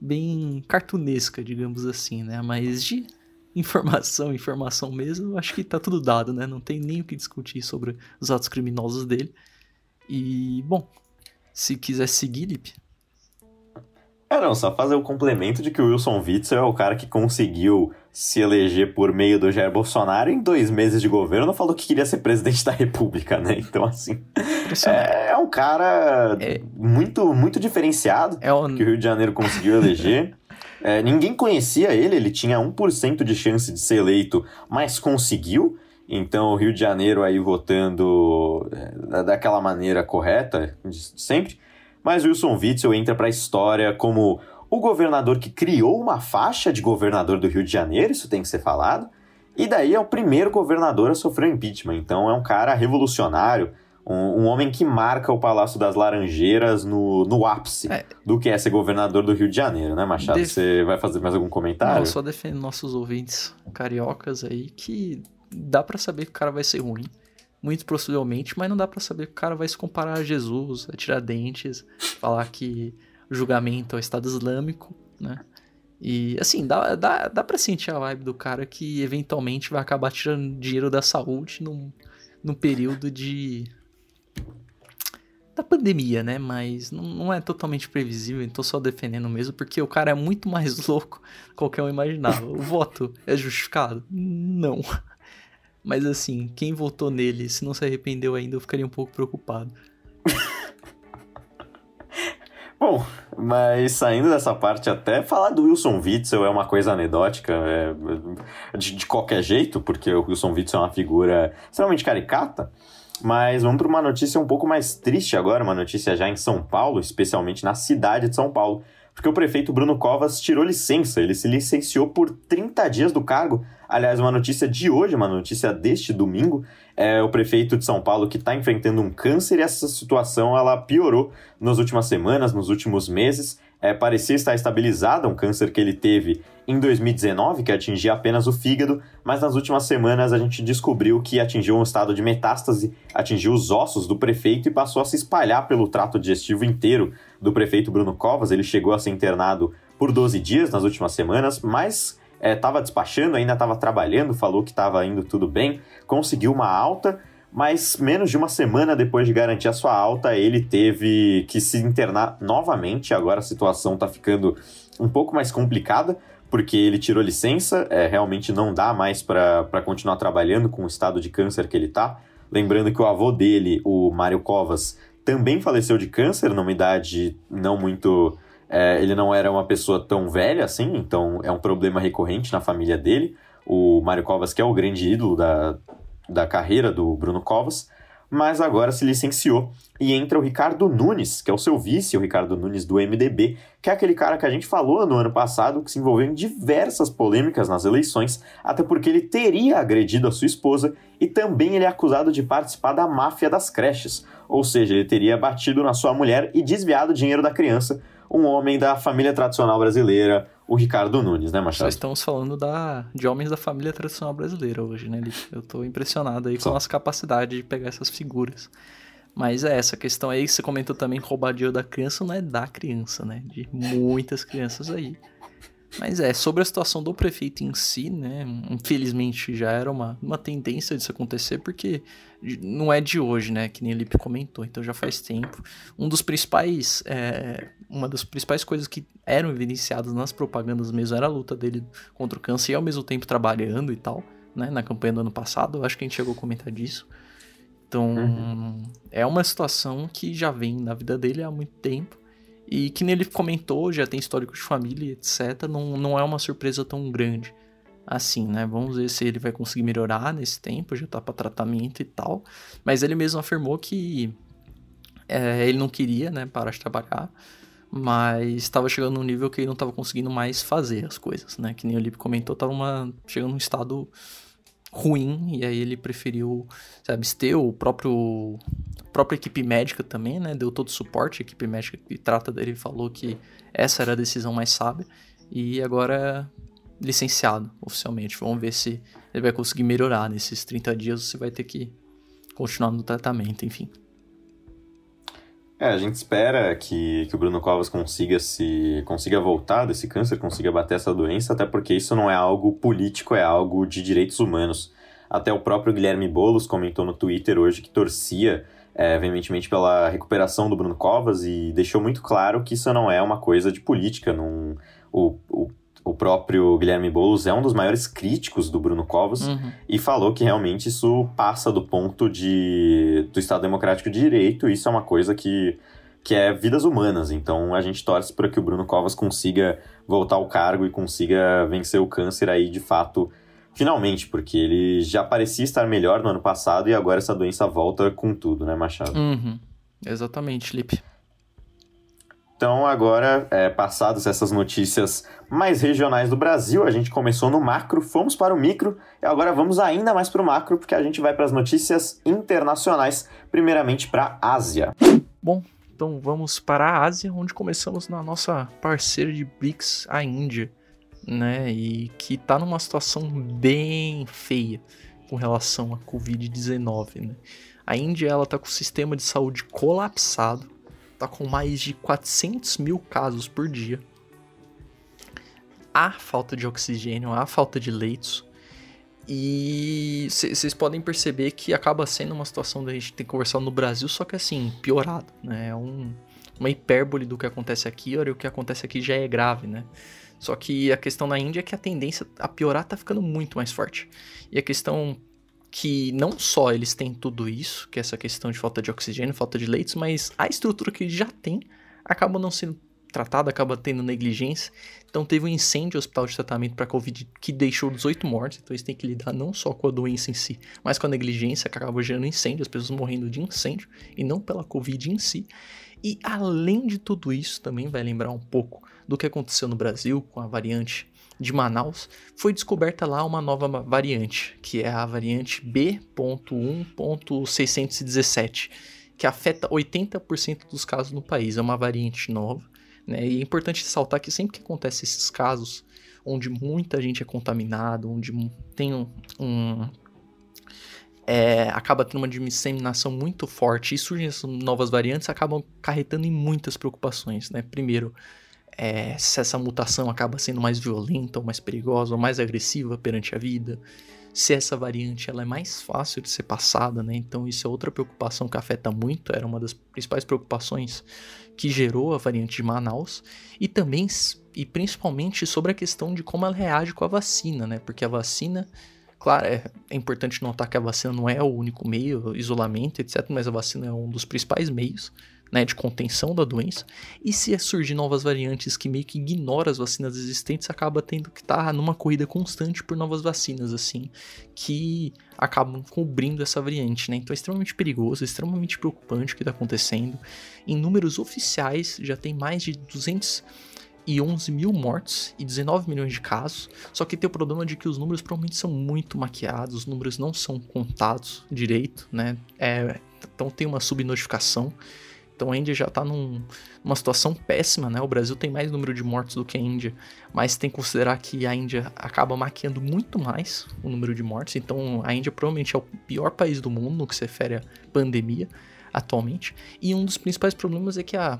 bem cartunesca, digamos assim, né? Mas de informação, informação mesmo, acho que tá tudo dado, né? Não tem nem o que discutir sobre os atos criminosos dele. E, bom, se quiser seguir, Lipe. É, não, só fazer o complemento de que o Wilson Witzel é o cara que conseguiu se eleger por meio do Jair Bolsonaro em dois meses de governo, falou que queria ser presidente da República, né? Então, assim, é, é um cara é... muito, muito diferenciado é que o Rio de Janeiro conseguiu eleger. É, ninguém conhecia ele, ele tinha 1% de chance de ser eleito, mas conseguiu. Então, o Rio de Janeiro aí votando é, daquela maneira correta, sempre. Mas Wilson Witzel entra para a história como o governador que criou uma faixa de governador do Rio de Janeiro, isso tem que ser falado. E daí é o primeiro governador a sofrer impeachment. Então, é um cara revolucionário, um, um, homem que marca o Palácio das Laranjeiras no, no ápice é. do que é ser governador do Rio de Janeiro, né, Machado? Def... Você vai fazer mais algum comentário? Não, só defendo nossos ouvintes cariocas aí que dá para saber que o cara vai ser ruim. Muito possivelmente, mas não dá para saber que o cara vai se comparar a Jesus, a Tiradentes, falar que o julgamento é o Estado Islâmico, né? E assim, dá, dá, dá pra sentir a vibe do cara que eventualmente vai acabar tirando dinheiro da saúde num, num período de da pandemia, né? Mas não, não, é totalmente previsível, então só defendendo mesmo, porque o cara é muito mais louco do que qualquer um imaginava. O voto é justificado? Não. Mas assim, quem votou nele, se não se arrependeu ainda, eu ficaria um pouco preocupado. Bom, mas saindo dessa parte, até falar do Wilson Witzel é uma coisa anedótica, é, de, de, qualquer jeito, porque o Wilson Witzel é uma figura extremamente caricata. Mas vamos para uma notícia um pouco mais triste agora, uma notícia já em São Paulo, especialmente na cidade de São Paulo, porque o prefeito Bruno Covas tirou licença, ele se licenciou por 30 dias do cargo. Aliás, uma notícia de hoje, uma notícia deste domingo, é o prefeito de São Paulo que está enfrentando um câncer e essa situação ela piorou nas últimas semanas, nos últimos meses. É, parecia estar estabilizada, um câncer que ele teve em 2019, que atingia apenas o fígado, mas nas últimas semanas a gente descobriu que atingiu um estado de metástase, atingiu os ossos do prefeito e passou a se espalhar pelo trato digestivo inteiro do prefeito Bruno Covas. Ele chegou a ser internado por 12 dias nas últimas semanas, mas estava é, despachando, ainda estava trabalhando, falou que estava indo tudo bem, conseguiu uma alta, mas menos de uma semana depois de garantir a sua alta, ele teve que se internar novamente. Agora a situação está ficando um pouco mais complicada porque ele tirou licença, é, realmente não dá mais para continuar trabalhando com o estado de câncer que ele tá. Lembrando que o avô dele, o Mário Covas, também faleceu de câncer numa idade não muito é, ele não era uma pessoa tão velha assim, então é um problema recorrente na família dele. O Mário Covas, que é o grande ídolo da, da carreira do Bruno Covas, mas agora se licenciou e entra o Ricardo Nunes, que é o seu vice, o Ricardo Nunes do MDB, que é aquele cara que a gente falou no ano passado que se envolveu em diversas polêmicas nas eleições, até porque ele teria agredido a sua esposa e também ele é acusado de participar da máfia das creches, ou seja, ele teria batido na sua mulher e desviado o dinheiro da criança, um homem da família tradicional brasileira, o Ricardo Nunes, né, Machado? Só estamos falando da, de homens da família tradicional brasileira hoje, né, Eu tô impressionado aí Só. com a nossa capacidade de pegar essas figuras. Mas é essa questão aí que você comentou também, roubadio da criança não é da criança, né? De muitas crianças aí. Mas é, sobre a situação do prefeito em si, né? Infelizmente já era uma, uma tendência disso acontecer, porque não é de hoje, né? Que nem o Lipe comentou, então já faz tempo. Um dos principais. É, uma das principais coisas que eram evidenciadas nas propagandas mesmo era a luta dele contra o câncer e ao mesmo tempo trabalhando e tal, né? Na campanha do ano passado, eu acho que a gente chegou a comentar disso. Então, uhum. é uma situação que já vem na vida dele há muito tempo. E que nele comentou, já tem histórico de família, etc. Não, não é uma surpresa tão grande assim, né? Vamos ver se ele vai conseguir melhorar nesse tempo, já tá para tratamento e tal. Mas ele mesmo afirmou que é, ele não queria, né, parar de trabalhar, mas estava chegando num nível que ele não estava conseguindo mais fazer as coisas, né? Que nem o Lipe comentou, estava uma, chegando num estado ruim, e aí ele preferiu se abster, o próprio a própria equipe médica também, né, deu todo o suporte, a equipe médica que trata dele falou que essa era a decisão mais sábia, e agora licenciado oficialmente. Vamos ver se ele vai conseguir melhorar nesses 30 dias, você vai ter que continuar no tratamento, enfim. É, a gente espera que, que o Bruno Covas consiga se consiga voltar desse câncer, consiga bater essa doença, até porque isso não é algo político, é algo de direitos humanos. Até o próprio Guilherme Boulos comentou no Twitter hoje que torcia é, veementemente pela recuperação do Bruno Covas e deixou muito claro que isso não é uma coisa de política. Num, o, o o próprio Guilherme Boulos é um dos maiores críticos do Bruno Covas uhum. e falou que realmente isso passa do ponto de, do Estado Democrático de Direito, e isso é uma coisa que, que é vidas humanas. Então a gente torce para que o Bruno Covas consiga voltar ao cargo e consiga vencer o câncer aí de fato, finalmente, porque ele já parecia estar melhor no ano passado e agora essa doença volta com tudo, né, Machado? Uhum. Exatamente, Lipe. Então, agora, é, passadas essas notícias mais regionais do Brasil, a gente começou no macro, fomos para o micro e agora vamos ainda mais para o macro, porque a gente vai para as notícias internacionais, primeiramente para a Ásia. Bom, então vamos para a Ásia, onde começamos na nossa parceira de BRICS, a Índia, né? E que está numa situação bem feia com relação à Covid-19, né? A Índia, ela tá com o sistema de saúde colapsado tá com mais de 400 mil casos por dia. Há falta de oxigênio, há falta de leitos. E vocês podem perceber que acaba sendo uma situação da gente ter conversado no Brasil, só que assim, piorado, né? É um, uma hipérbole do que acontece aqui, olha, o que acontece aqui já é grave, né? Só que a questão na Índia é que a tendência a piorar tá ficando muito mais forte. E a questão que não só eles têm tudo isso, que é essa questão de falta de oxigênio, falta de leitos, mas a estrutura que já têm acaba não sendo tratada, acaba tendo negligência. Então teve um incêndio no hospital de tratamento para Covid que deixou 18 mortes, então eles têm que lidar não só com a doença em si, mas com a negligência que acaba gerando incêndio, as pessoas morrendo de incêndio e não pela Covid em si. E além de tudo isso, também vai lembrar um pouco do que aconteceu no Brasil com a variante de Manaus, foi descoberta lá uma nova variante, que é a variante B.1.617, que afeta 80% dos casos no país. É uma variante nova, né? E é importante ressaltar que sempre que acontece esses casos, onde muita gente é contaminada, onde tem um, um é, acaba tendo uma disseminação muito forte e surgem essas novas variantes, acabam carretando em muitas preocupações, né? Primeiro, é, se essa mutação acaba sendo mais violenta ou mais perigosa ou mais agressiva perante a vida, se essa variante ela é mais fácil de ser passada, né? Então isso é outra preocupação que afeta muito, era uma das principais preocupações que gerou a variante de Manaus e também e principalmente sobre a questão de como ela reage com a vacina, né? Porque a vacina Claro, é, é, importante notar que a vacina não é o único meio, isolamento, etc., mas a vacina é um dos principais meios né, de contenção da doença. E se surgir novas variantes que meio que ignoram as vacinas existentes, acaba tendo que estar tá numa corrida constante por novas vacinas, assim, que acabam cobrindo essa variante, né? Então é extremamente perigoso, extremamente preocupante o que está acontecendo. Em números oficiais, já tem mais de 200 e 11 mil mortes e 19 milhões de casos. Só que tem o problema de que os números provavelmente são muito maquiados, os números não são contados direito, né? É, então tem uma subnotificação. Então a Índia já está num, numa situação péssima, né? O Brasil tem mais número de mortos do que a Índia, mas tem que considerar que a Índia acaba maquiando muito mais o número de mortes. Então a Índia provavelmente é o pior país do mundo no que se refere à pandemia atualmente. E um dos principais problemas é que a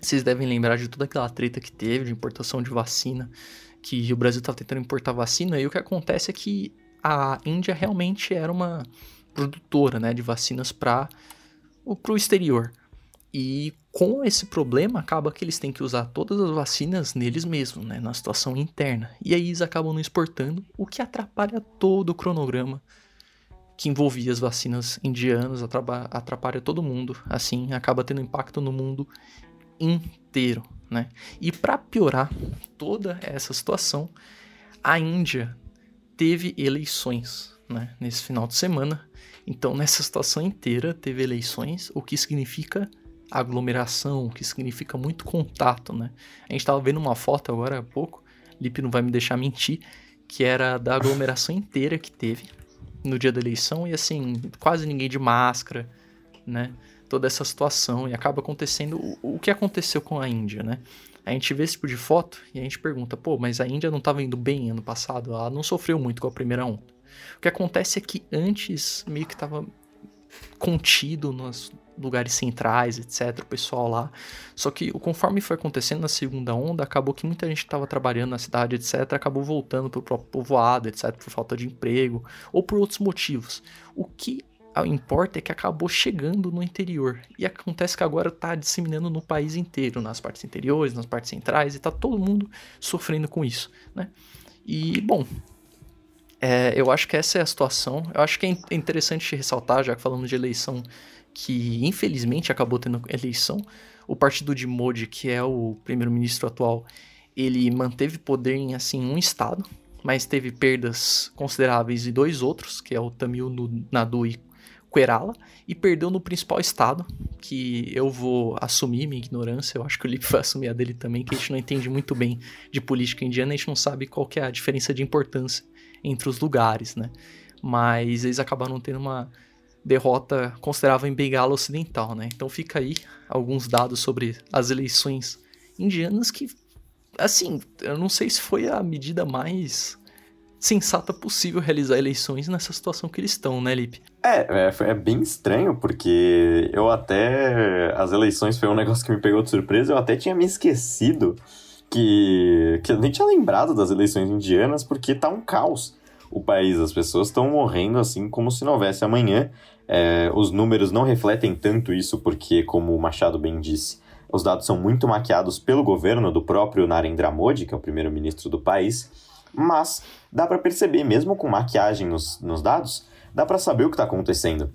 vocês devem lembrar de toda aquela treta que teve de importação de vacina, que o Brasil estava tentando importar vacina, e o que acontece é que a Índia realmente era uma produtora né, de vacinas para o exterior. E com esse problema, acaba que eles têm que usar todas as vacinas neles mesmos, né, na situação interna. E aí eles acabam não exportando, o que atrapalha todo o cronograma que envolvia as vacinas indianas, atrapalha todo mundo. Assim, acaba tendo impacto no mundo inteiro, né? E para piorar toda essa situação, a Índia teve eleições, né, nesse final de semana. Então, nessa situação inteira, teve eleições, o que significa aglomeração, que significa muito contato, né? A gente estava vendo uma foto agora há pouco, Lipe não vai me deixar mentir, que era da aglomeração inteira que teve no dia da eleição e assim, quase ninguém de máscara, né? toda essa situação e acaba acontecendo o, o que aconteceu com a Índia, né? A gente vê esse tipo de foto e a gente pergunta, pô, mas a Índia não estava indo bem ano passado, ela não sofreu muito com a primeira onda. O que acontece é que antes meio que estava contido nos lugares centrais, etc, o pessoal lá. Só que conforme foi acontecendo na segunda onda, acabou que muita gente estava trabalhando na cidade, etc, acabou voltando para o próprio povoado, etc, por falta de emprego ou por outros motivos. O que importa é que acabou chegando no interior. E acontece que agora está disseminando no país inteiro, nas partes interiores, nas partes centrais, e está todo mundo sofrendo com isso. Né? E, bom, é, eu acho que essa é a situação. Eu acho que é, interessante ressaltar, já que falamos de eleição, que infelizmente acabou tendo eleição. O partido de Modi, que é o primeiro-ministro atual, ele manteve poder em assim um estado, mas teve perdas consideráveis em dois outros, que é o Tamil Nadu e Kerala e perdeu no principal estado, que eu vou assumir minha ignorância, eu acho que o Lipe vai assumir a dele também, que a gente não entende muito bem de política indiana, a gente não sabe qual que é a diferença de importância entre os lugares, né? Mas eles acabaram tendo uma derrota considerável em Bengala Ocidental, né? Então fica aí alguns dados sobre as eleições indianas que, assim, eu não sei se foi a medida mais sensata possível realizar eleições nessa situação que eles estão, né, Lipe? É, é, é, bem estranho, porque eu até. As eleições foi um negócio que me pegou de surpresa, eu até tinha me esquecido que, que eu nem tinha lembrado das eleições indianas, porque tá um caos o país. As pessoas estão morrendo assim como se não houvesse amanhã. É, os números não refletem tanto isso, porque, como o Machado bem disse, os dados são muito maquiados pelo governo do próprio Narendra Modi, que é o primeiro-ministro do país mas dá para perceber, mesmo com maquiagem nos, nos dados, dá para saber o que está acontecendo.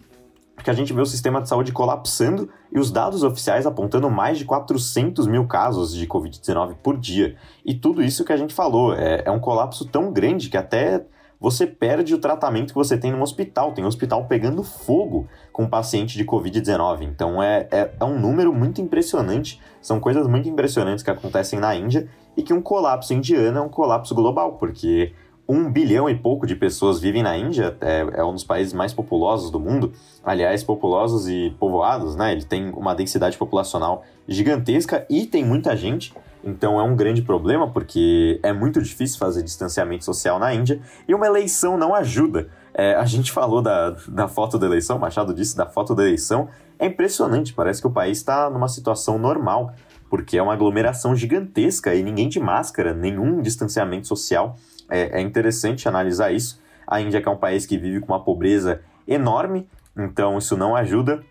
Porque a gente vê o sistema de saúde colapsando e os dados oficiais apontando mais de 400 mil casos de Covid-19 por dia. E tudo isso que a gente falou é, é um colapso tão grande que até você perde o tratamento que você tem no hospital. Tem um hospital pegando fogo com paciente de Covid-19. Então é, é, é, um número muito impressionante. São coisas muito impressionantes que acontecem na Índia e que um colapso indiano é um colapso global, porque um bilhão e pouco de pessoas vivem na Índia, é, é, um dos países mais populosos do mundo. Aliás, populosos e povoados, né? Ele tem uma densidade populacional gigantesca e tem muita gente. Então é um grande problema, porque é muito difícil fazer distanciamento social na Índia e uma eleição não ajuda. É, a gente falou da, da foto da eleição, Machado disse da foto da eleição. É impressionante, parece que o país está numa situação normal porque é uma aglomeração gigantesca e ninguém de máscara, nenhum distanciamento social. É, é interessante analisar isso. A Índia é um país que vive com uma pobreza enorme, então isso não ajuda.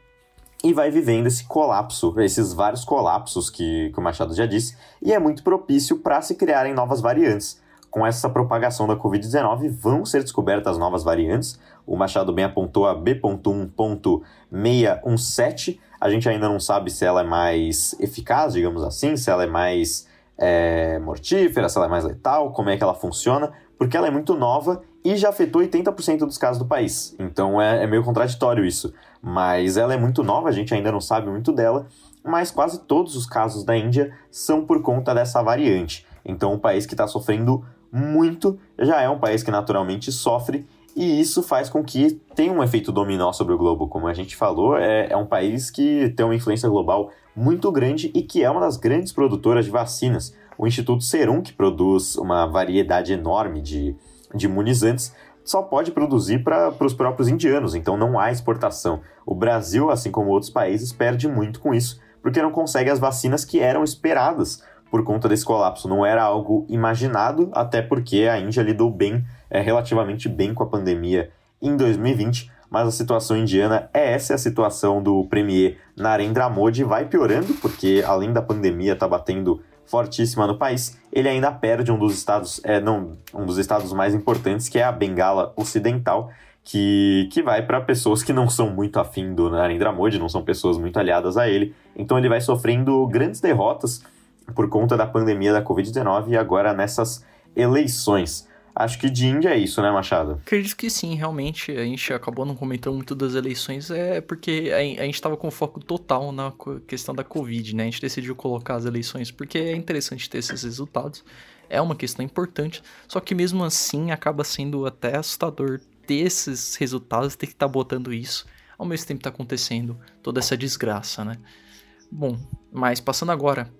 E vai vivendo esse colapso, esses vários colapsos que, que o Machado já disse, e é muito propício para se criarem novas variantes. Com essa propagação da Covid-19, vão ser descobertas novas variantes. O Machado bem apontou a B.1.617, A gente ainda não sabe se ela é mais eficaz, digamos assim, se ela é mais é, mortífera, se ela é mais letal, como é que ela funciona, porque ela é muito nova e já afetou 80% dos casos do país. Então é, é meio contraditório isso. Mas ela é muito nova, a gente ainda não sabe muito dela, mas quase todos os casos da Índia são por conta dessa variante. Então, um país que está sofrendo muito já é um país que naturalmente sofre e isso faz com que tenha um efeito dominó sobre o globo. Como a gente falou, é, é um país que tem uma influência global muito grande e que é uma das grandes produtoras de vacinas. O Instituto Serum, que produz uma variedade enorme de, de imunizantes, só pode produzir para os próprios indianos, então não há exportação. O Brasil, assim como outros países, perde muito com isso, porque não consegue as vacinas que eram esperadas por conta desse colapso. Não era algo imaginado, até porque a Índia lidou bem, é, relativamente bem com a pandemia em 2020, mas a situação indiana é essa é a situação do premier Narendra Modi, vai piorando, porque além da pandemia tá batendo fortíssima no país, ele ainda perde um dos estados, é, não, um dos estados mais importantes, que é a Bengala Ocidental, que, que vai para pessoas que não são muito afim do Narendra Modi, não são pessoas muito aliadas a ele. Então ele vai sofrendo grandes derrotas por conta da pandemia da Covid-19 e agora nessas eleições. Acho que de Índia é isso, né, Machado? Acredito que sim, realmente. A gente acabou não comentando muito das eleições, é porque a gente estava com foco total na questão da Covid, né? A gente decidiu colocar as eleições porque é interessante ter esses resultados. É uma questão importante, só que mesmo assim acaba sendo até assustador ter esses resultados, ter que estar tá botando isso, ao mesmo tempo tá acontecendo toda essa desgraça, né? Bom, mas passando agora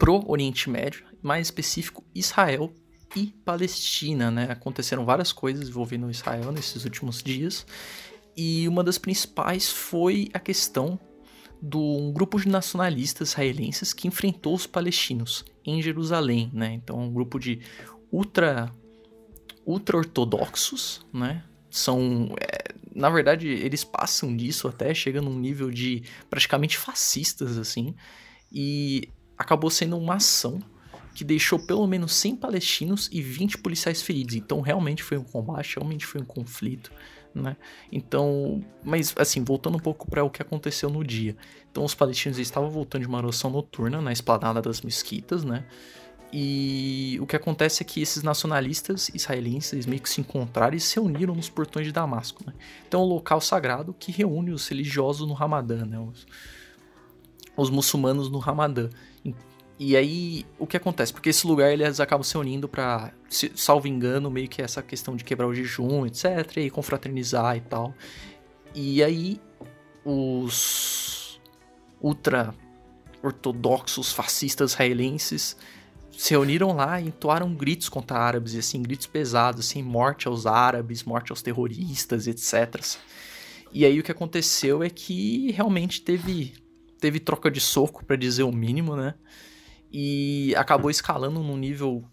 pro Oriente Médio, mais específico Israel e Palestina, né? Aconteceram várias coisas envolvendo Israel nesses últimos dias e uma das principais foi a questão de um grupo de nacionalistas israelenses que enfrentou os palestinos em Jerusalém, né? Então, um grupo de ultra ultra ortodoxos, né? São, é, na verdade, eles passam disso até, chegam num nível de praticamente fascistas assim. E acabou sendo uma ação que deixou pelo menos 100 palestinos e 20 policiais feridos. Então realmente foi um combate, realmente foi um conflito, né? Então, mas assim, voltando um pouco para o que aconteceu no dia. Então os palestinos estavam voltando de uma oração noturna na esplanada das mesquitas, né? E o que acontece é que esses nacionalistas israelenses meio que se encontraram e se uniram nos portões de Damasco. Né? Então é um local sagrado que reúne os religiosos no Ramadã, né? os, os muçulmanos no Ramadã. E aí, o que acontece? Porque esse lugar eles acabam se unindo pra, salvo engano, meio que essa questão de quebrar o jejum, etc. E confraternizar e tal. E aí, os ultra ortodoxos fascistas israelenses se reuniram lá e entoaram gritos contra árabes, e assim, gritos pesados, assim, morte aos árabes, morte aos terroristas, etc. E aí o que aconteceu é que realmente teve teve troca de soco, para dizer o mínimo, né? E acabou escalando num nível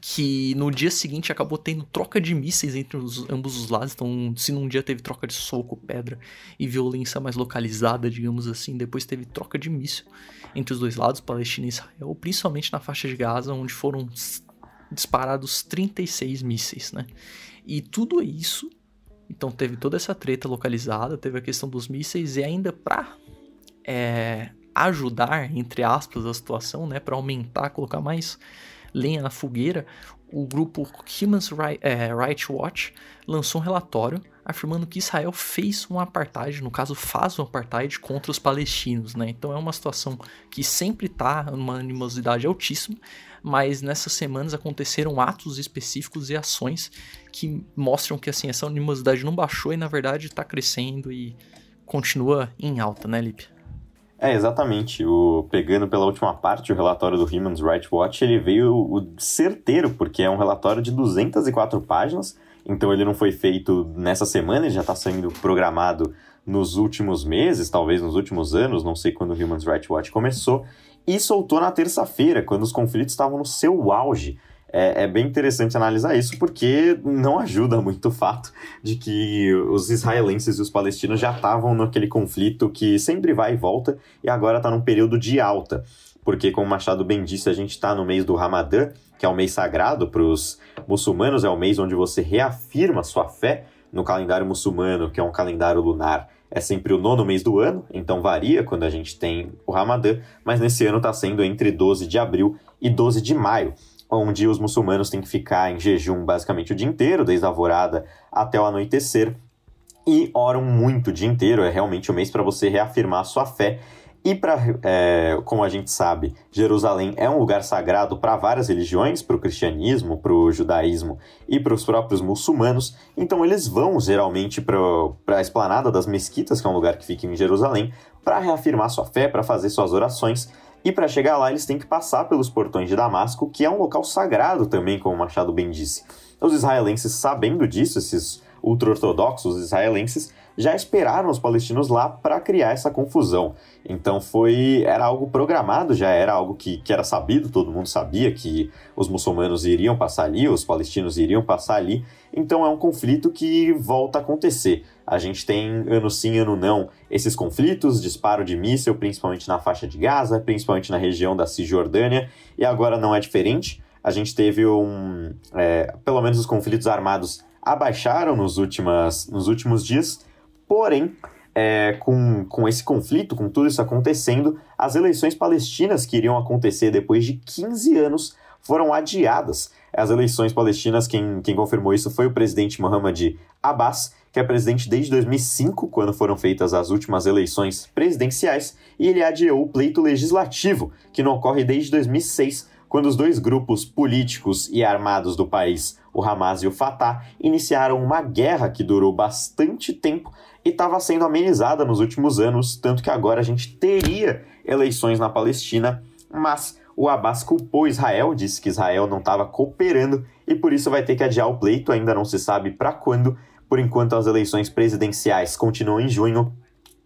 que no dia seguinte acabou tendo troca de mísseis entre os, ambos os lados. Então, se num dia teve troca de soco, pedra e violência mais localizada, digamos assim, depois teve troca de míssil entre os dois lados, Palestina e Israel, principalmente na faixa de Gaza, onde foram disparados 36 mísseis, né? E tudo isso, então teve toda essa treta localizada, teve a questão dos mísseis e ainda para é, ajudar, entre aspas, a situação, né, para aumentar, colocar mais lenha na fogueira, o grupo Human é, Rights Watch lançou um relatório afirmando que Israel fez um apartheid, no caso faz um apartheid contra os palestinos, né? Então é uma situação que sempre está numa animosidade altíssima, mas nessas semanas aconteceram atos específicos e ações que mostram que assim essa animosidade não baixou e na verdade está crescendo e continua em alta, né, Lipe? É, exatamente. O, pegando pela última parte, o relatório do Human Rights Watch, ele veio o, certeiro, porque é um relatório de 204 páginas, então ele não foi feito nessa semana, ele já está sendo programado nos últimos meses, talvez nos últimos anos, não sei quando o Human Rights Watch começou, e soltou na terça-feira, quando os conflitos estavam no seu auge é, é, bem interessante analisar isso porque não ajuda muito o fato de que os israelenses e os palestinos já estavam naquele conflito que sempre vai e volta e agora está num período de alta. Porque, como Machado bem disse, a gente está no mês do Ramadã, que é o mês sagrado para os muçulmanos, é o mês onde você reafirma sua fé no calendário muçulmano, que é um calendário lunar, é sempre o nono mês do ano, então varia quando a gente tem o Ramadã, mas nesse ano está sendo entre 12 de abril e 12 de maio, onde os muçulmanos têm que ficar em jejum basicamente o dia inteiro, desde a alvorada até o anoitecer, e oram muito o dia inteiro, é realmente um mês para você reafirmar a sua fé e para, é, como a gente sabe, Jerusalém é um lugar sagrado para várias religiões, para o cristianismo, para o judaísmo e para os próprios muçulmanos. Então eles vão geralmente para a esplanada das mesquitas, que é um lugar que fica em Jerusalém, para reafirmar sua fé, para fazer suas orações. E para chegar lá, eles têm que passar pelos portões de Damasco, que é um local sagrado também, como Machado bem disse. Os israelenses, sabendo disso, esses ultra-ortodoxos israelenses, já esperaram os palestinos lá para criar essa confusão. Então foi era algo programado, já era algo que, que era sabido, todo mundo sabia que os muçulmanos iriam passar ali, os palestinos iriam passar ali. Então é um conflito que volta a acontecer. A gente tem ano sim, ano não, esses conflitos, disparo de míssil, principalmente na faixa de Gaza, principalmente na região da Cisjordânia, e agora não é diferente. A gente teve um. É, pelo menos os conflitos armados abaixaram nos, últimas, nos últimos dias, Porém, é, com, com esse conflito, com tudo isso acontecendo, as eleições palestinas que iriam acontecer depois de 15 anos foram adiadas. As eleições palestinas, quem, quem confirmou isso foi o presidente Mohamed Abbas, que é presidente desde 2005, quando foram feitas as últimas eleições presidenciais, e ele adiou o pleito legislativo, que não ocorre desde 2006, quando os dois grupos políticos e armados do país, o Hamas e o Fatah, iniciaram uma guerra que durou bastante tempo e estava sendo amenizada nos últimos anos, tanto que agora a gente teria eleições na Palestina, mas o Abbas culpou Israel, disse que Israel não estava cooperando e por isso vai ter que adiar o pleito, ainda não se sabe para quando. Por enquanto, as eleições presidenciais continuam em junho,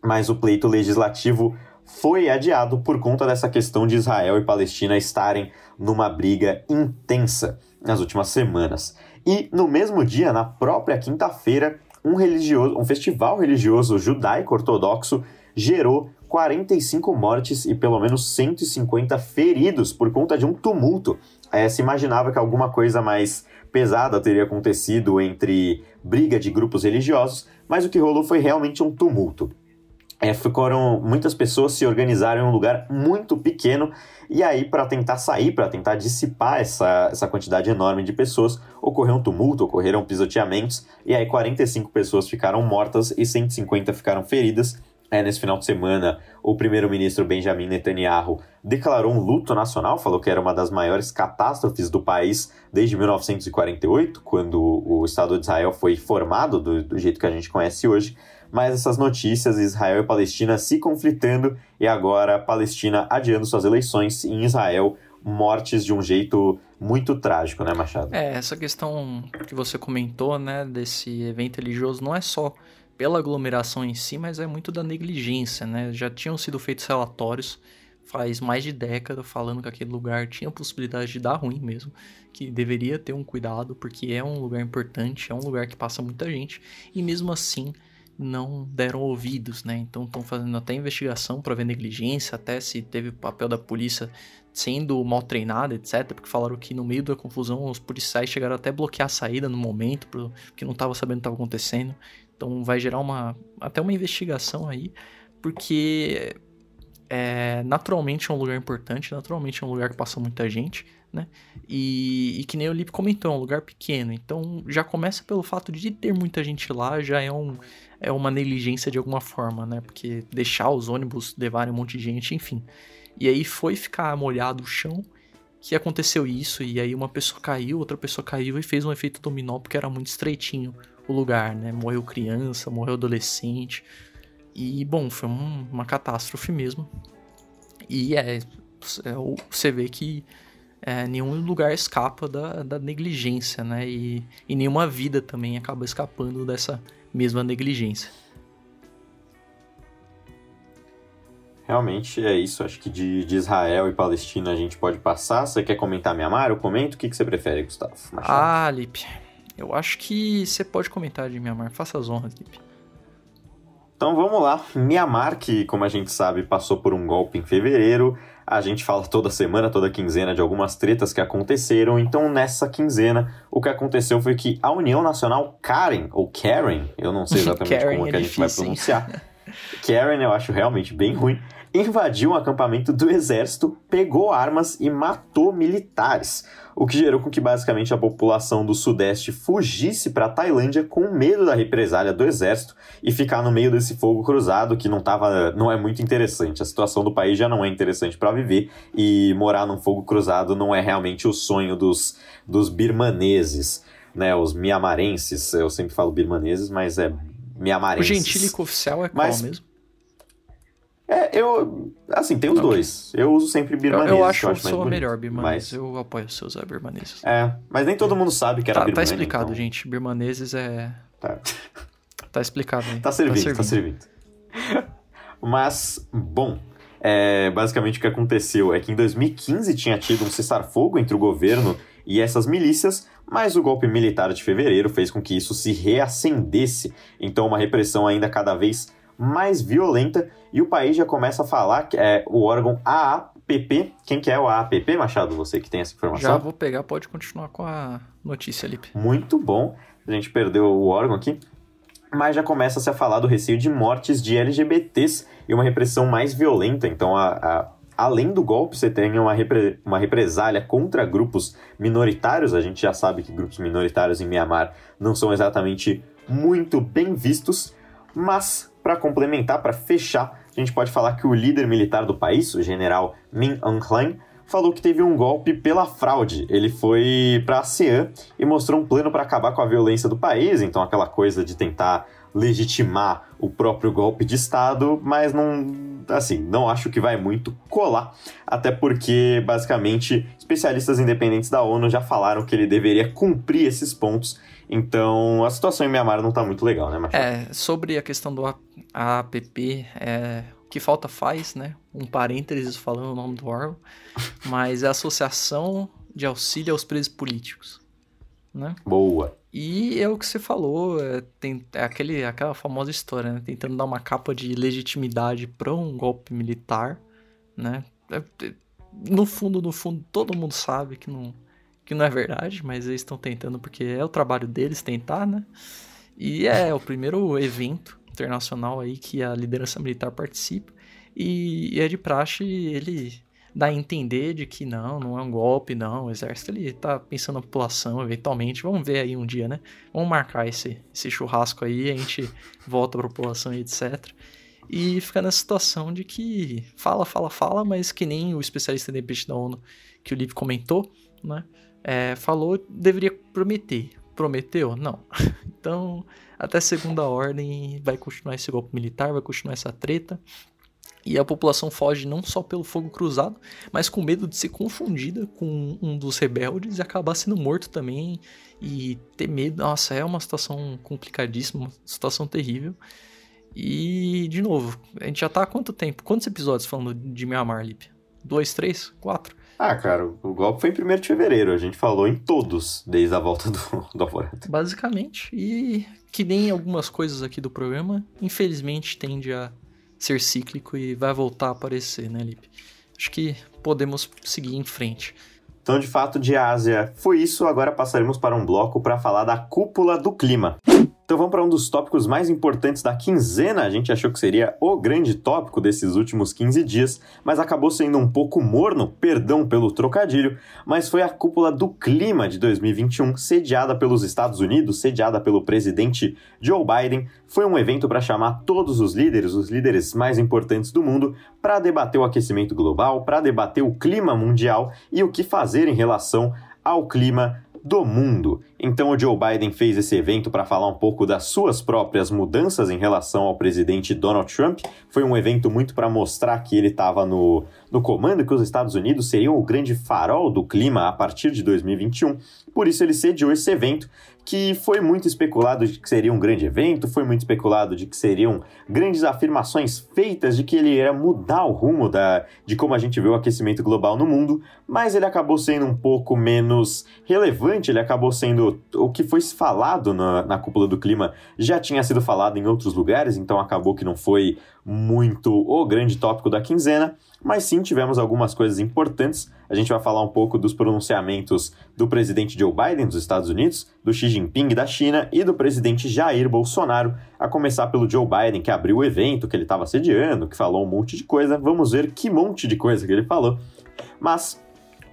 mas o pleito legislativo foi adiado por conta dessa questão de Israel e Palestina estarem numa briga intensa nas últimas semanas. E no mesmo dia, na própria quinta-feira, um, religioso, um festival religioso judaico-ortodoxo gerou 45 mortes e pelo menos 150 feridos por conta de um tumulto. É, se imaginava que alguma coisa mais pesada teria acontecido entre briga de grupos religiosos, mas o que rolou foi realmente um tumulto é, ficaram muitas pessoas se organizaram em um lugar muito pequeno e aí para tentar sair, para tentar dissipar essa, essa quantidade enorme de pessoas, ocorreu um tumulto, ocorreram pisoteamentos e aí 45 pessoas ficaram mortas e 150 ficaram feridas. É, nesse final de semana, o primeiro-ministro Benjamin Netanyahu declarou um luto nacional, falou que era uma das maiores catástrofes do país desde 1948, quando o Estado de Israel foi formado do, do jeito que a gente conhece hoje mas essas notícias, Israel e Palestina se conflitando e agora Palestina adiando suas eleições em Israel mortes de um jeito muito trágico, né, Machado? É, essa questão que você comentou, né, desse evento religioso não é só pela aglomeração em si, mas é muito da negligência, né? Já tinham sido feitos relatórios faz mais de década falando que aquele lugar tinha possibilidade de dar ruim mesmo, que deveria ter um cuidado porque é um lugar importante, é um lugar que passa muita gente e mesmo assim não deram ouvidos, né? Então estão fazendo até investigação para ver negligência, até se teve papel da polícia sendo mal treinada, etc. Porque falaram que no meio da confusão os policiais chegaram até a bloquear a saída no momento, porque não estava sabendo o que estava acontecendo. Então vai gerar uma até uma investigação aí, porque é, naturalmente é um lugar importante, naturalmente é um lugar que passa muita gente, né? E, e que nem o Lip comentou, é um lugar pequeno. Então já começa pelo fato de ter muita gente lá, já é, um, é uma negligência de alguma forma, né? Porque deixar os ônibus levarem um monte de gente, enfim. E aí foi ficar molhado o chão que aconteceu isso, e aí uma pessoa caiu, outra pessoa caiu e fez um efeito dominó porque era muito estreitinho o lugar, né? Morreu criança, morreu adolescente. E, bom, foi um, uma catástrofe mesmo. E é, é você vê que é, nenhum lugar escapa da, da negligência, né? E, e nenhuma vida também acaba escapando dessa mesma negligência. Realmente é isso. Acho que de, de, Israel e Palestina a gente pode passar. Você quer comentar Mianmar? Eu comento. O que, que você prefere, Gustavo? Machado? Ah, Lipe. Eu acho que você pode comentar de Mianmar. Faça as honras, Lipe. Então vamos lá. Mianmar, que como a gente sabe passou por um golpe em fevereiro, A gente fala toda semana, toda quinzena de algumas tretas que aconteceram. Então, nessa quinzena, o que aconteceu foi que a União Nacional Karen, ou Karen, eu não sei exatamente Karen como é que a gente vai difícil, hein? pronunciar. Karen eu acho realmente bem ruim. Invadiu um acampamento do exército, pegou armas e matou militares. O que gerou com que basicamente a população do sudeste fugisse para a Tailândia com medo da represália do exército e ficar no meio desse fogo cruzado que não tava, não é muito interessante. A situação do país já não é interessante para viver e morar num fogo cruzado não é realmente o sonho dos, dos birmaneses, né? Os miamarenses, eu sempre falo birmaneses, mas é O miamarenses. gentílico oficial é qual Mas- mesmo? É, eu. Assim, tem os Ok. dois. Eu uso sempre Eu, birmaneses. eu acho que eu sou melhor birmanês. Mas, Eu apoio os seus birmaneses. é, mas nem todo mundo sabe que era Tá, tá birmania. explicado, então, gente. Birmaneses é. Tá, Tá explicado aí. tá servindo, tá servindo. Mas, bom, é, basicamente o que aconteceu é que em 2015 tinha tido um cessar-fogo entre o governo e essas milícias, mas o golpe militar de fevereiro fez com que isso se reacendesse. Então, uma repressão ainda cada vez mais violenta e o país já começa a falar que é o órgão AAPP. Quem que é o AAPP, Machado? Você que tem essa informação? Já vou pegar, pode continuar com a notícia, Lipe. Muito bom. A gente perdeu o órgão aqui. Mas já começa a se a falar do receio de mortes de LGBTs e uma repressão mais violenta. Então, a- a- além do golpe, você tem uma, repre- uma represália contra grupos minoritários. A gente já sabe que grupos minoritários em Mianmar não são exatamente muito bem vistos. Mas, para complementar, para fechar, a gente pode falar que o líder militar do país, o general Min Aung Hlaing, falou que teve um golpe pela fraude. Ele foi para a ASEAN e mostrou um plano para acabar com a violência do país, então aquela coisa de tentar legitimar o próprio golpe de Estado, mas não, assim, não acho que vai muito colar, até porque basicamente especialistas independentes da ONU já falaram que ele deveria cumprir esses pontos. Então, a situação em Mianmar não tá muito legal, né, Machado? É, sobre a questão do APP, é, o que falta faz, né? Um parênteses falando o nome do órgão, mas é a Associação de Auxílio aos Presos Políticos, né? Boa. E é o que você falou, é, tem, é aquele, aquela famosa história, né? Tentando dar uma capa de legitimidade para um golpe militar, né? É, é, no fundo, no fundo, todo mundo sabe que não, que não é verdade, mas eles estão tentando porque é o trabalho deles tentar, né? E é o primeiro evento internacional aí que a liderança militar participa. E, é de praxe ele dar a entender de que não, não é um golpe, não. O exército ele tá pensando na população, eventualmente. Vamos ver aí um dia, né? Vamos marcar esse, esse churrasco aí, a gente volta pra população e etc. E fica nessa situação de que fala, fala, fala, mas que nem o especialista independente da ONU que o Lipe comentou, né? É, falou, deveria prometer. Prometeu? Não. Então, até segunda ordem, vai continuar esse golpe militar, vai continuar essa treta. E a população foge não só pelo fogo cruzado, mas com medo de ser confundida com um dos rebeldes e acabar sendo morto também. E ter medo. Nossa, é uma situação complicadíssima, uma situação terrível. E, de novo, a gente já tá há quanto tempo? Quantos episódios falando de Myanmar, Lipe? Dois, três, quatro? Ah, cara, o golpe foi em 1 de fevereiro. A gente falou em todos desde a volta do, do Alvorada. Basicamente. E que nem algumas coisas aqui do programa, infelizmente tende a ser cíclico e vai voltar a aparecer, né, Lipe? Acho que podemos seguir em frente. Então, de fato, de Ásia foi isso. Agora passaremos para um bloco para falar da cúpula do clima. Então vamos para um dos tópicos mais importantes da quinzena. A gente achou que seria o grande tópico desses últimos 15 dias, mas acabou sendo um pouco morno, perdão pelo trocadilho, mas foi a cúpula do clima de 2021, sediada pelos Estados Unidos, sediada pelo presidente Joe Biden. Foi um evento para chamar todos os líderes, os líderes mais importantes do mundo, para debater o aquecimento global, para debater o clima mundial e o que fazer em relação ao clima do mundo. Então o Joe Biden fez esse evento para falar um pouco das suas próprias mudanças em relação ao presidente Donald Trump. Foi um evento muito para mostrar que ele estava no, no comando, que os Estados Unidos seriam o grande farol do clima a partir de 2021. Por isso ele sediou esse evento, que foi muito especulado de que seria um grande evento, foi muito especulado de que seriam grandes afirmações feitas de que ele ia mudar o rumo da, de como a gente vê o aquecimento global no mundo, mas ele acabou sendo um pouco menos relevante, ele acabou sendo o que foi falado na, na cúpula do clima já tinha sido falado em outros lugares, então acabou que não foi muito o grande tópico da quinzena, mas sim tivemos algumas coisas importantes. A gente vai falar um pouco dos pronunciamentos do presidente Joe Biden dos Estados Unidos, do Xi Jinping da China e do presidente Jair Bolsonaro, a começar pelo Joe Biden, que abriu o evento, que ele estava sediando, que falou um monte de coisa. Vamos ver que monte de coisa que ele falou. Mas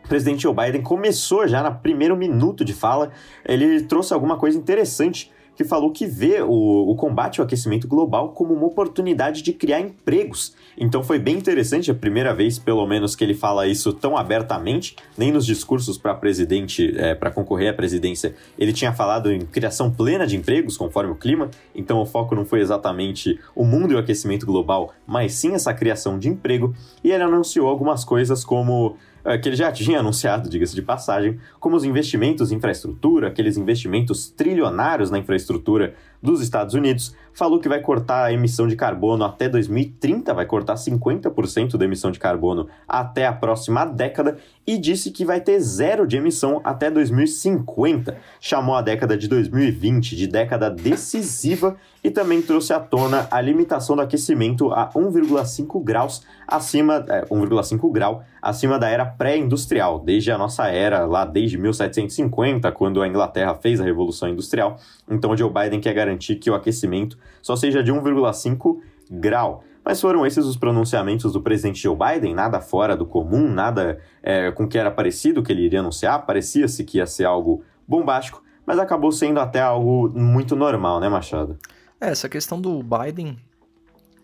o presidente Joe Biden começou já no primeiro minuto de fala, ele trouxe alguma coisa interessante que falou que vê o, o, combate ao aquecimento global como uma oportunidade de criar empregos. Então foi bem interessante, a primeira vez, pelo menos, que ele fala isso tão abertamente, nem nos discursos para presidente, é, para concorrer à presidência, ele tinha falado em criação plena de empregos conforme o clima, então o foco não foi exatamente o mundo e o aquecimento global, mas sim essa criação de emprego, e ele anunciou algumas coisas como é, que ele já tinha anunciado, diga-se de passagem, como os investimentos em infraestrutura, aqueles investimentos trilionários na infraestrutura dos Estados Unidos, falou que vai cortar a emissão de carbono até 2030, vai cortar 50% da emissão de carbono até a próxima década e disse que vai ter zero de emissão até 2050. Chamou a década de 2020 de década decisiva e também trouxe à tona a limitação do aquecimento a 1,5 graus acima é, 1,5 grau acima da era pré-industrial, desde a nossa era lá desde 1750, quando a Inglaterra fez a revolução industrial. Então Joe Biden quer garantir que o aquecimento só seja de 1,5 grau. Mas foram esses os pronunciamentos do presidente Joe Biden, nada fora do comum, nada é, com que era parecido que ele iria anunciar, parecia-se que ia ser algo bombástico, mas acabou sendo até algo muito normal, né, Machado? É, essa questão do Biden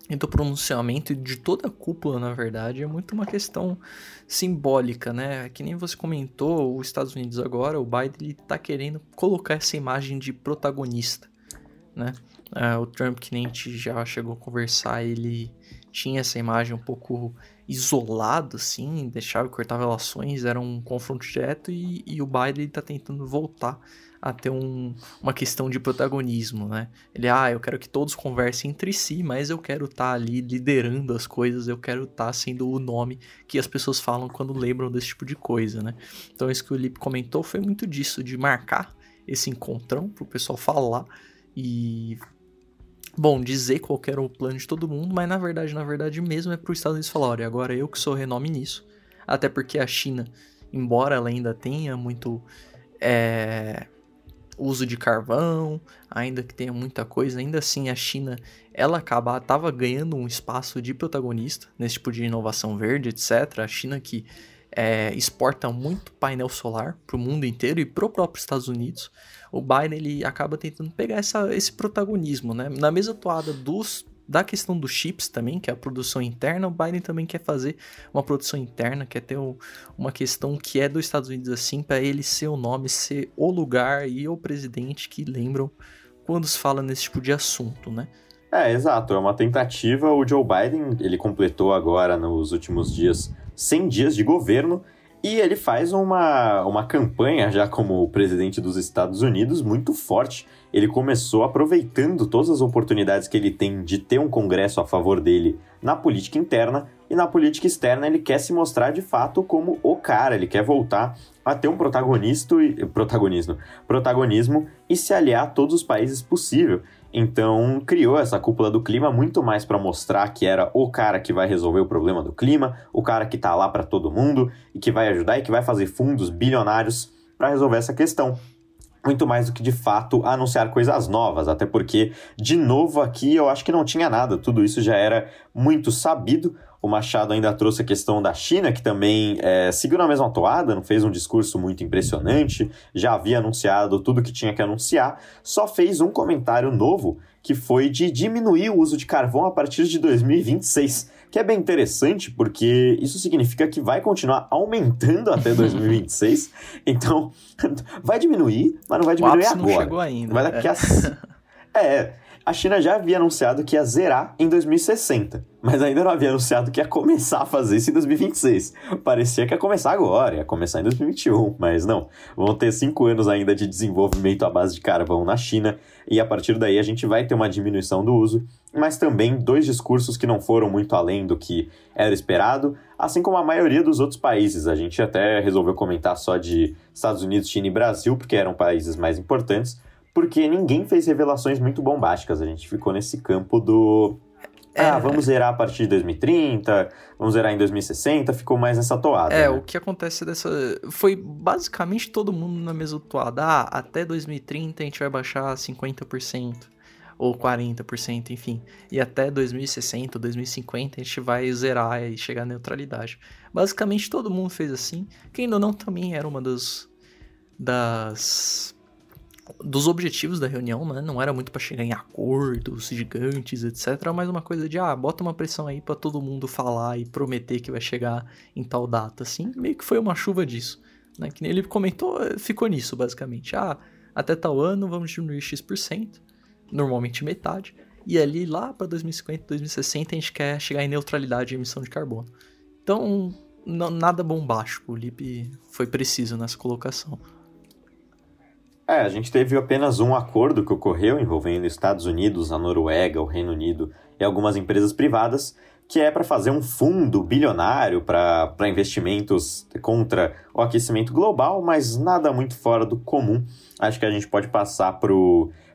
e do pronunciamento de toda a cúpula, na verdade, é muito uma questão simbólica, né? Que nem você comentou, os Estados Unidos agora, o Biden ele tá querendo colocar essa imagem de protagonista, né? Uh, o Trump, que nem a gente já chegou a conversar, ele tinha essa imagem um pouco isolado, assim, deixava cortar relações, era um confronto direto, e, e o Biden está tentando voltar a ter um, uma questão de protagonismo, né? Ele, ah, eu quero que todos conversem entre si, mas eu quero estar tá ali liderando as coisas, eu quero estar tá sendo o nome que as pessoas falam quando lembram desse tipo de coisa, né? Então isso que o Lipe comentou foi muito disso, de marcar esse encontrão para o pessoal falar e bom, dizer qual era o plano de todo mundo, mas na verdade, na verdade mesmo é para os Estados Unidos falar, olha, agora eu que sou renome nisso. Até porque a China, embora ela ainda tenha muito é, uso de carvão, ainda que tenha muita coisa, ainda assim a China, ela acaba, tava ganhando um espaço de protagonista nesse tipo de inovação verde, etc. A China que é, exporta muito painel solar para o mundo inteiro e para o próprio Estados Unidos o Biden ele acaba tentando pegar essa, esse protagonismo, né? Na mesma toada dos da questão dos chips também, que é a produção interna, o Biden também quer fazer uma produção interna, quer ter um, uma questão que é dos Estados Unidos assim, para ele ser o nome, ser o lugar e o presidente que lembram quando se fala nesse tipo de assunto, né? É, exato, é uma tentativa. O Joe Biden, ele completou agora nos últimos dias 100 dias de governo e ele faz uma, uma campanha, já como presidente dos Estados Unidos, muito forte. Ele começou aproveitando todas as oportunidades que ele tem de ter um Congresso a favor dele na política interna, e na política externa ele quer se mostrar de fato como o cara, ele quer voltar a ter um protagonista e, protagonismo, protagonismo e se aliar a todos os países possível. Então, criou essa cúpula do clima muito mais para mostrar que era o cara que vai resolver o problema do clima, o cara que tá lá para todo mundo e que vai ajudar e que vai fazer fundos bilionários para resolver essa questão. Muito mais do que de fato anunciar coisas novas, até porque, de novo, aqui eu acho que não tinha nada, tudo isso já era muito sabido. O Machado ainda trouxe a questão da China, que também é, seguiu na mesma toada, não fez um discurso muito impressionante, já havia anunciado tudo que tinha que anunciar, só fez um comentário novo, que foi de diminuir o uso de carvão a partir de 2026, que é bem interessante, porque isso significa que vai continuar aumentando até 2026. então, vai diminuir, mas não vai diminuir o agora. Não chegou ainda. Vai daqui é. a... é, a China já havia anunciado que ia zerar em 2060, mas ainda não havia anunciado que ia começar a fazer isso em 2026. Parecia que ia começar agora, ia começar em 2021, mas não. Vão ter cinco anos ainda de desenvolvimento à base de carvão na China, e a partir daí a gente vai ter uma diminuição do uso, mas também dois discursos que não foram muito além do que era esperado, assim como a maioria dos outros países. A gente até resolveu comentar só de Estados Unidos, China e Brasil, porque eram países mais importantes porque ninguém fez revelações muito bombásticas. A gente ficou nesse campo do É, ah, vamos zerar a partir de 2030, vamos zerar em 2060, ficou mais nessa toada. É, né? o que acontece dessa. Foi basicamente todo mundo na mesma toada. Ah, até 2030 a gente vai baixar 50%, ou 40%, enfim. E até 2060, 2050 a gente vai zerar e chegar à neutralidade. Basicamente todo mundo fez assim. Quem ainda não também era uma das. das dos objetivos da reunião, né? Não era muito para chegar em acordos gigantes, etc. Mais uma coisa de, ah, bota uma pressão aí para todo mundo falar e prometer que vai chegar em tal data, assim. Meio que foi uma chuva disso, né? Que nem ele comentou, ficou nisso, basicamente. Ah, até tal ano vamos diminuir X%, normalmente metade. E ali lá para 2050, 2060 a gente quer chegar em neutralidade de emissão de carbono. Então, nada bombástico. O Lipe foi preciso nessa colocação. É, a gente teve apenas um acordo que ocorreu envolvendo Estados Unidos, a Noruega, o Reino Unido e algumas empresas privadas, que é para fazer um fundo bilionário para investimentos contra o aquecimento global, mas nada muito fora do comum. Acho que a gente pode passar para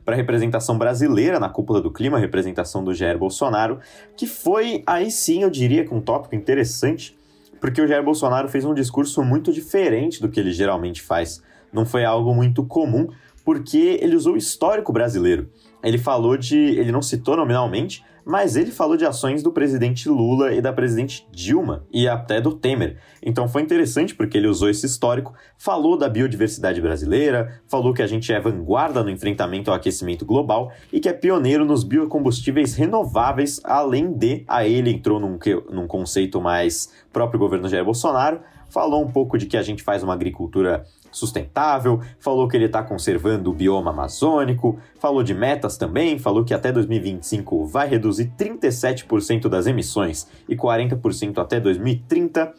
a representação brasileira na cúpula do clima, a representação do Jair Bolsonaro, que foi, aí sim, eu diria, com um tópico interessante, porque o Jair Bolsonaro fez um discurso muito diferente do que ele geralmente faz não foi algo muito comum, porque ele usou o histórico brasileiro. Ele falou de. Ele não citou nominalmente, mas ele falou de ações do presidente Lula e da presidente Dilma e até do Temer. Então foi interessante porque ele usou esse histórico, falou da biodiversidade brasileira, falou que a gente é vanguarda no enfrentamento ao aquecimento global e que é pioneiro nos biocombustíveis renováveis, além de. Aí ele entrou num, num conceito mais próprio governo Jair Bolsonaro, falou um pouco de que a gente faz uma agricultura sustentável, falou que ele está conservando o bioma amazônico, falou de metas também, falou que até 2025 vai reduzir 37% das emissões e 40% até 2030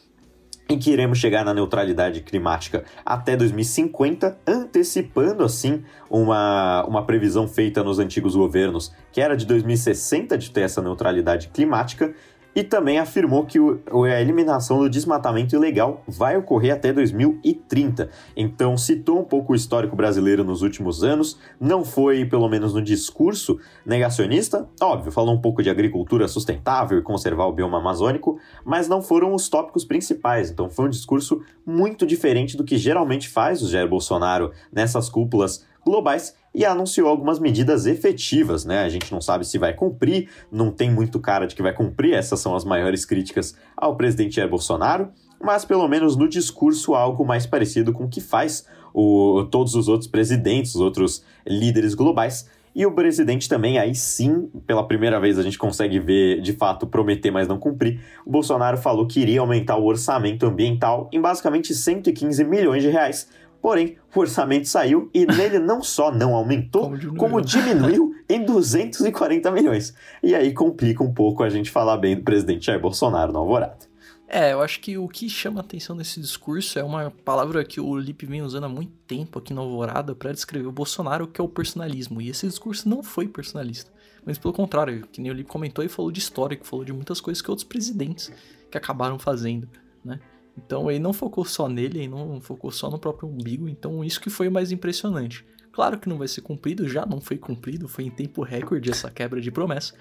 e que iremos chegar na neutralidade climática até 2050, antecipando assim uma, uma previsão feita nos antigos governos, que era de 2060 de ter essa neutralidade climática, e também afirmou que o, a eliminação do desmatamento ilegal vai ocorrer até 2030. Então, citou um pouco o histórico brasileiro nos últimos anos, não foi, pelo menos no discurso, negacionista, óbvio, falou um pouco de agricultura sustentável e conservar o bioma amazônico, mas não foram os tópicos principais. Então, foi um discurso muito diferente do que geralmente faz o Jair Bolsonaro nessas cúpulas globais e anunciou algumas medidas efetivas, né? A gente não sabe se vai cumprir, não tem muito cara de que vai cumprir, essas são as maiores críticas ao presidente Jair Bolsonaro, mas pelo menos no discurso algo mais parecido com o que faz o, todos os outros presidentes, os outros líderes globais. E o presidente também, aí sim, pela primeira vez a gente consegue ver de fato prometer, mas não cumprir. O Bolsonaro falou que iria aumentar o orçamento ambiental em basicamente 115 milhões de reais Porém, o orçamento saiu e nele não só não aumentou, como diminuiu, como diminuiu em 240 milhões. E aí complica um pouco a gente falar bem do presidente Jair Bolsonaro no Alvorada. É, eu acho que o que chama atenção nesse discurso é uma palavra que o Lipe vem usando há muito tempo aqui no Alvorada para descrever o Bolsonaro, que é o personalismo. E esse discurso não foi personalista. Mas pelo contrário, que nem o Lipe comentou e falou de histórico, falou de muitas coisas que outros presidentes que acabaram fazendo, né? Então ele não focou só nele, ele não focou só no próprio umbigo, então isso que foi o mais impressionante. Claro que não vai ser cumprido, já não foi cumprido, foi em tempo recorde essa quebra de promessa,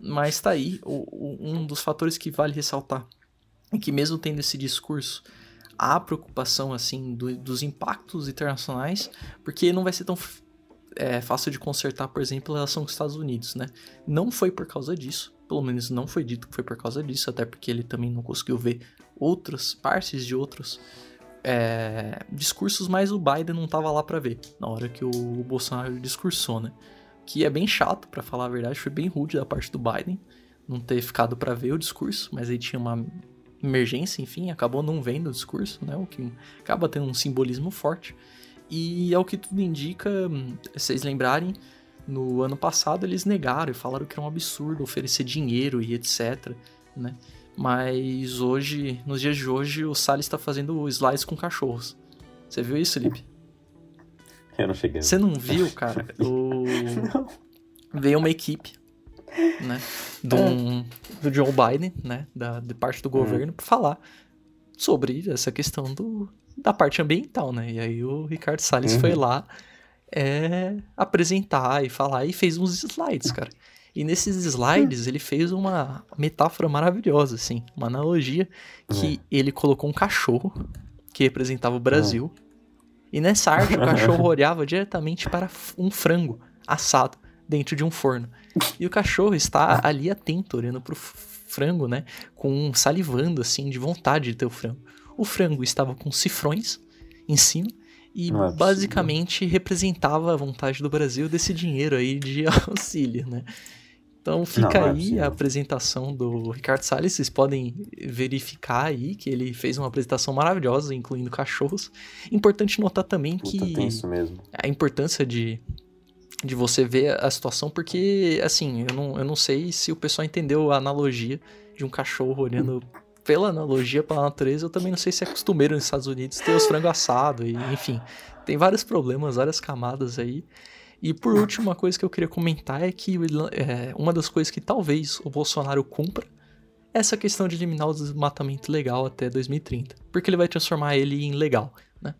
mas tá aí o, o, um dos fatores que vale ressaltar é que mesmo tendo esse discurso, há preocupação assim do, dos impactos internacionais, porque não vai ser tão é, fácil de consertar, por exemplo, a relação com os Estados Unidos, né? Não foi por causa disso, pelo menos não foi dito que foi por causa disso, até porque ele também não conseguiu ver outras partes de outros é, discursos, mas o Biden não tava lá para ver na hora que o Bolsonaro discursou, né? Que é bem chato, para falar a verdade, foi bem rude da parte do Biden não ter ficado para ver o discurso, mas aí tinha uma emergência, enfim, acabou não vendo o discurso, né? O que acaba tendo um simbolismo forte. E é o que tudo indica, vocês lembrarem, no ano passado eles negaram e falaram que era um absurdo oferecer dinheiro e etc, né? Mas hoje, nos dias de hoje, o Salles está fazendo slides com cachorros. Você viu isso, Felipe? Eu não cheguei. Você não viu, cara? O... não. Veio uma equipe, né? Do, é. do Joe Biden, né? Da, de parte do governo, hum. para falar sobre essa questão do, da parte ambiental, né? E aí o Ricardo Salles uhum. foi lá é, apresentar e falar e fez uns slides, cara. E nesses slides ele fez uma metáfora maravilhosa, assim, uma analogia que é. ele colocou um cachorro que representava o Brasil. É. E nessa arte o cachorro olhava diretamente para um frango assado dentro de um forno. E o cachorro está ali atento, olhando para o frango, né? Com salivando, assim, de vontade de ter o frango. O frango estava com cifrões em cima e é basicamente representava a vontade do Brasil desse dinheiro aí de auxílio, né? Então fica não, é aí a apresentação do Ricardo Salles, vocês podem verificar aí que ele fez uma apresentação maravilhosa, incluindo cachorros. Importante notar também Puta, que a importância de, de você ver a situação, porque assim, eu não, eu não sei se o pessoal entendeu a analogia de um cachorro olhando pela analogia para a natureza, eu também não sei se é costumeiro nos Estados Unidos ter os frangos assados, e, enfim, tem vários problemas, várias camadas aí. E por último, uma coisa que eu queria comentar é que é, uma das coisas que talvez o Bolsonaro cumpra é essa questão de eliminar o desmatamento legal até 2030, porque ele vai transformar ele em legal, né?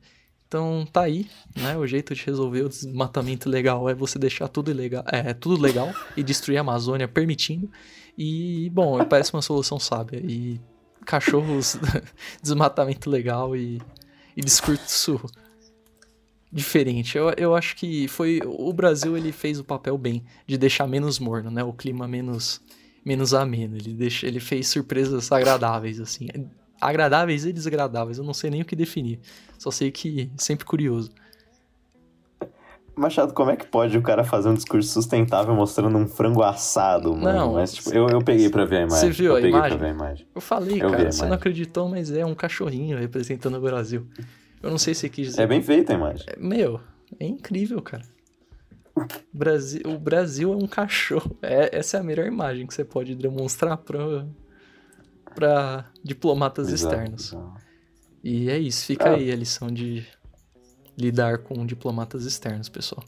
Então tá aí, né? O jeito de resolver o desmatamento legal é você deixar tudo ilegal, é tudo legal e destruir a Amazônia permitindo. E bom, parece uma solução sábia. E cachorros, desmatamento legal e, e discurso diferente. Eu, eu acho que foi o Brasil ele fez o papel bem de deixar menos morno, né? O clima menos menos ameno. Ele deixa, ele fez surpresas agradáveis assim, agradáveis e desagradáveis. Eu não sei nem o que definir. Só sei que sempre curioso. Machado, como é que pode o cara fazer um discurso sustentável mostrando um frango assado, mano? Não, mas, tipo, eu, eu peguei pra ver a imagem. Você viu eu a imagem? a imagem? Eu falei, eu cara, você não acreditou, mas é um cachorrinho representando o Brasil. Eu não sei se quis dizer. É bem feita a imagem. É, meu, é incrível, cara. O Brasil, o Brasil é um cachorro. É, essa é a melhor imagem que você pode demonstrar pra, pra diplomatas exato, externos. Exato. E é isso, fica ah. aí a lição de lidar com diplomatas externos, pessoal.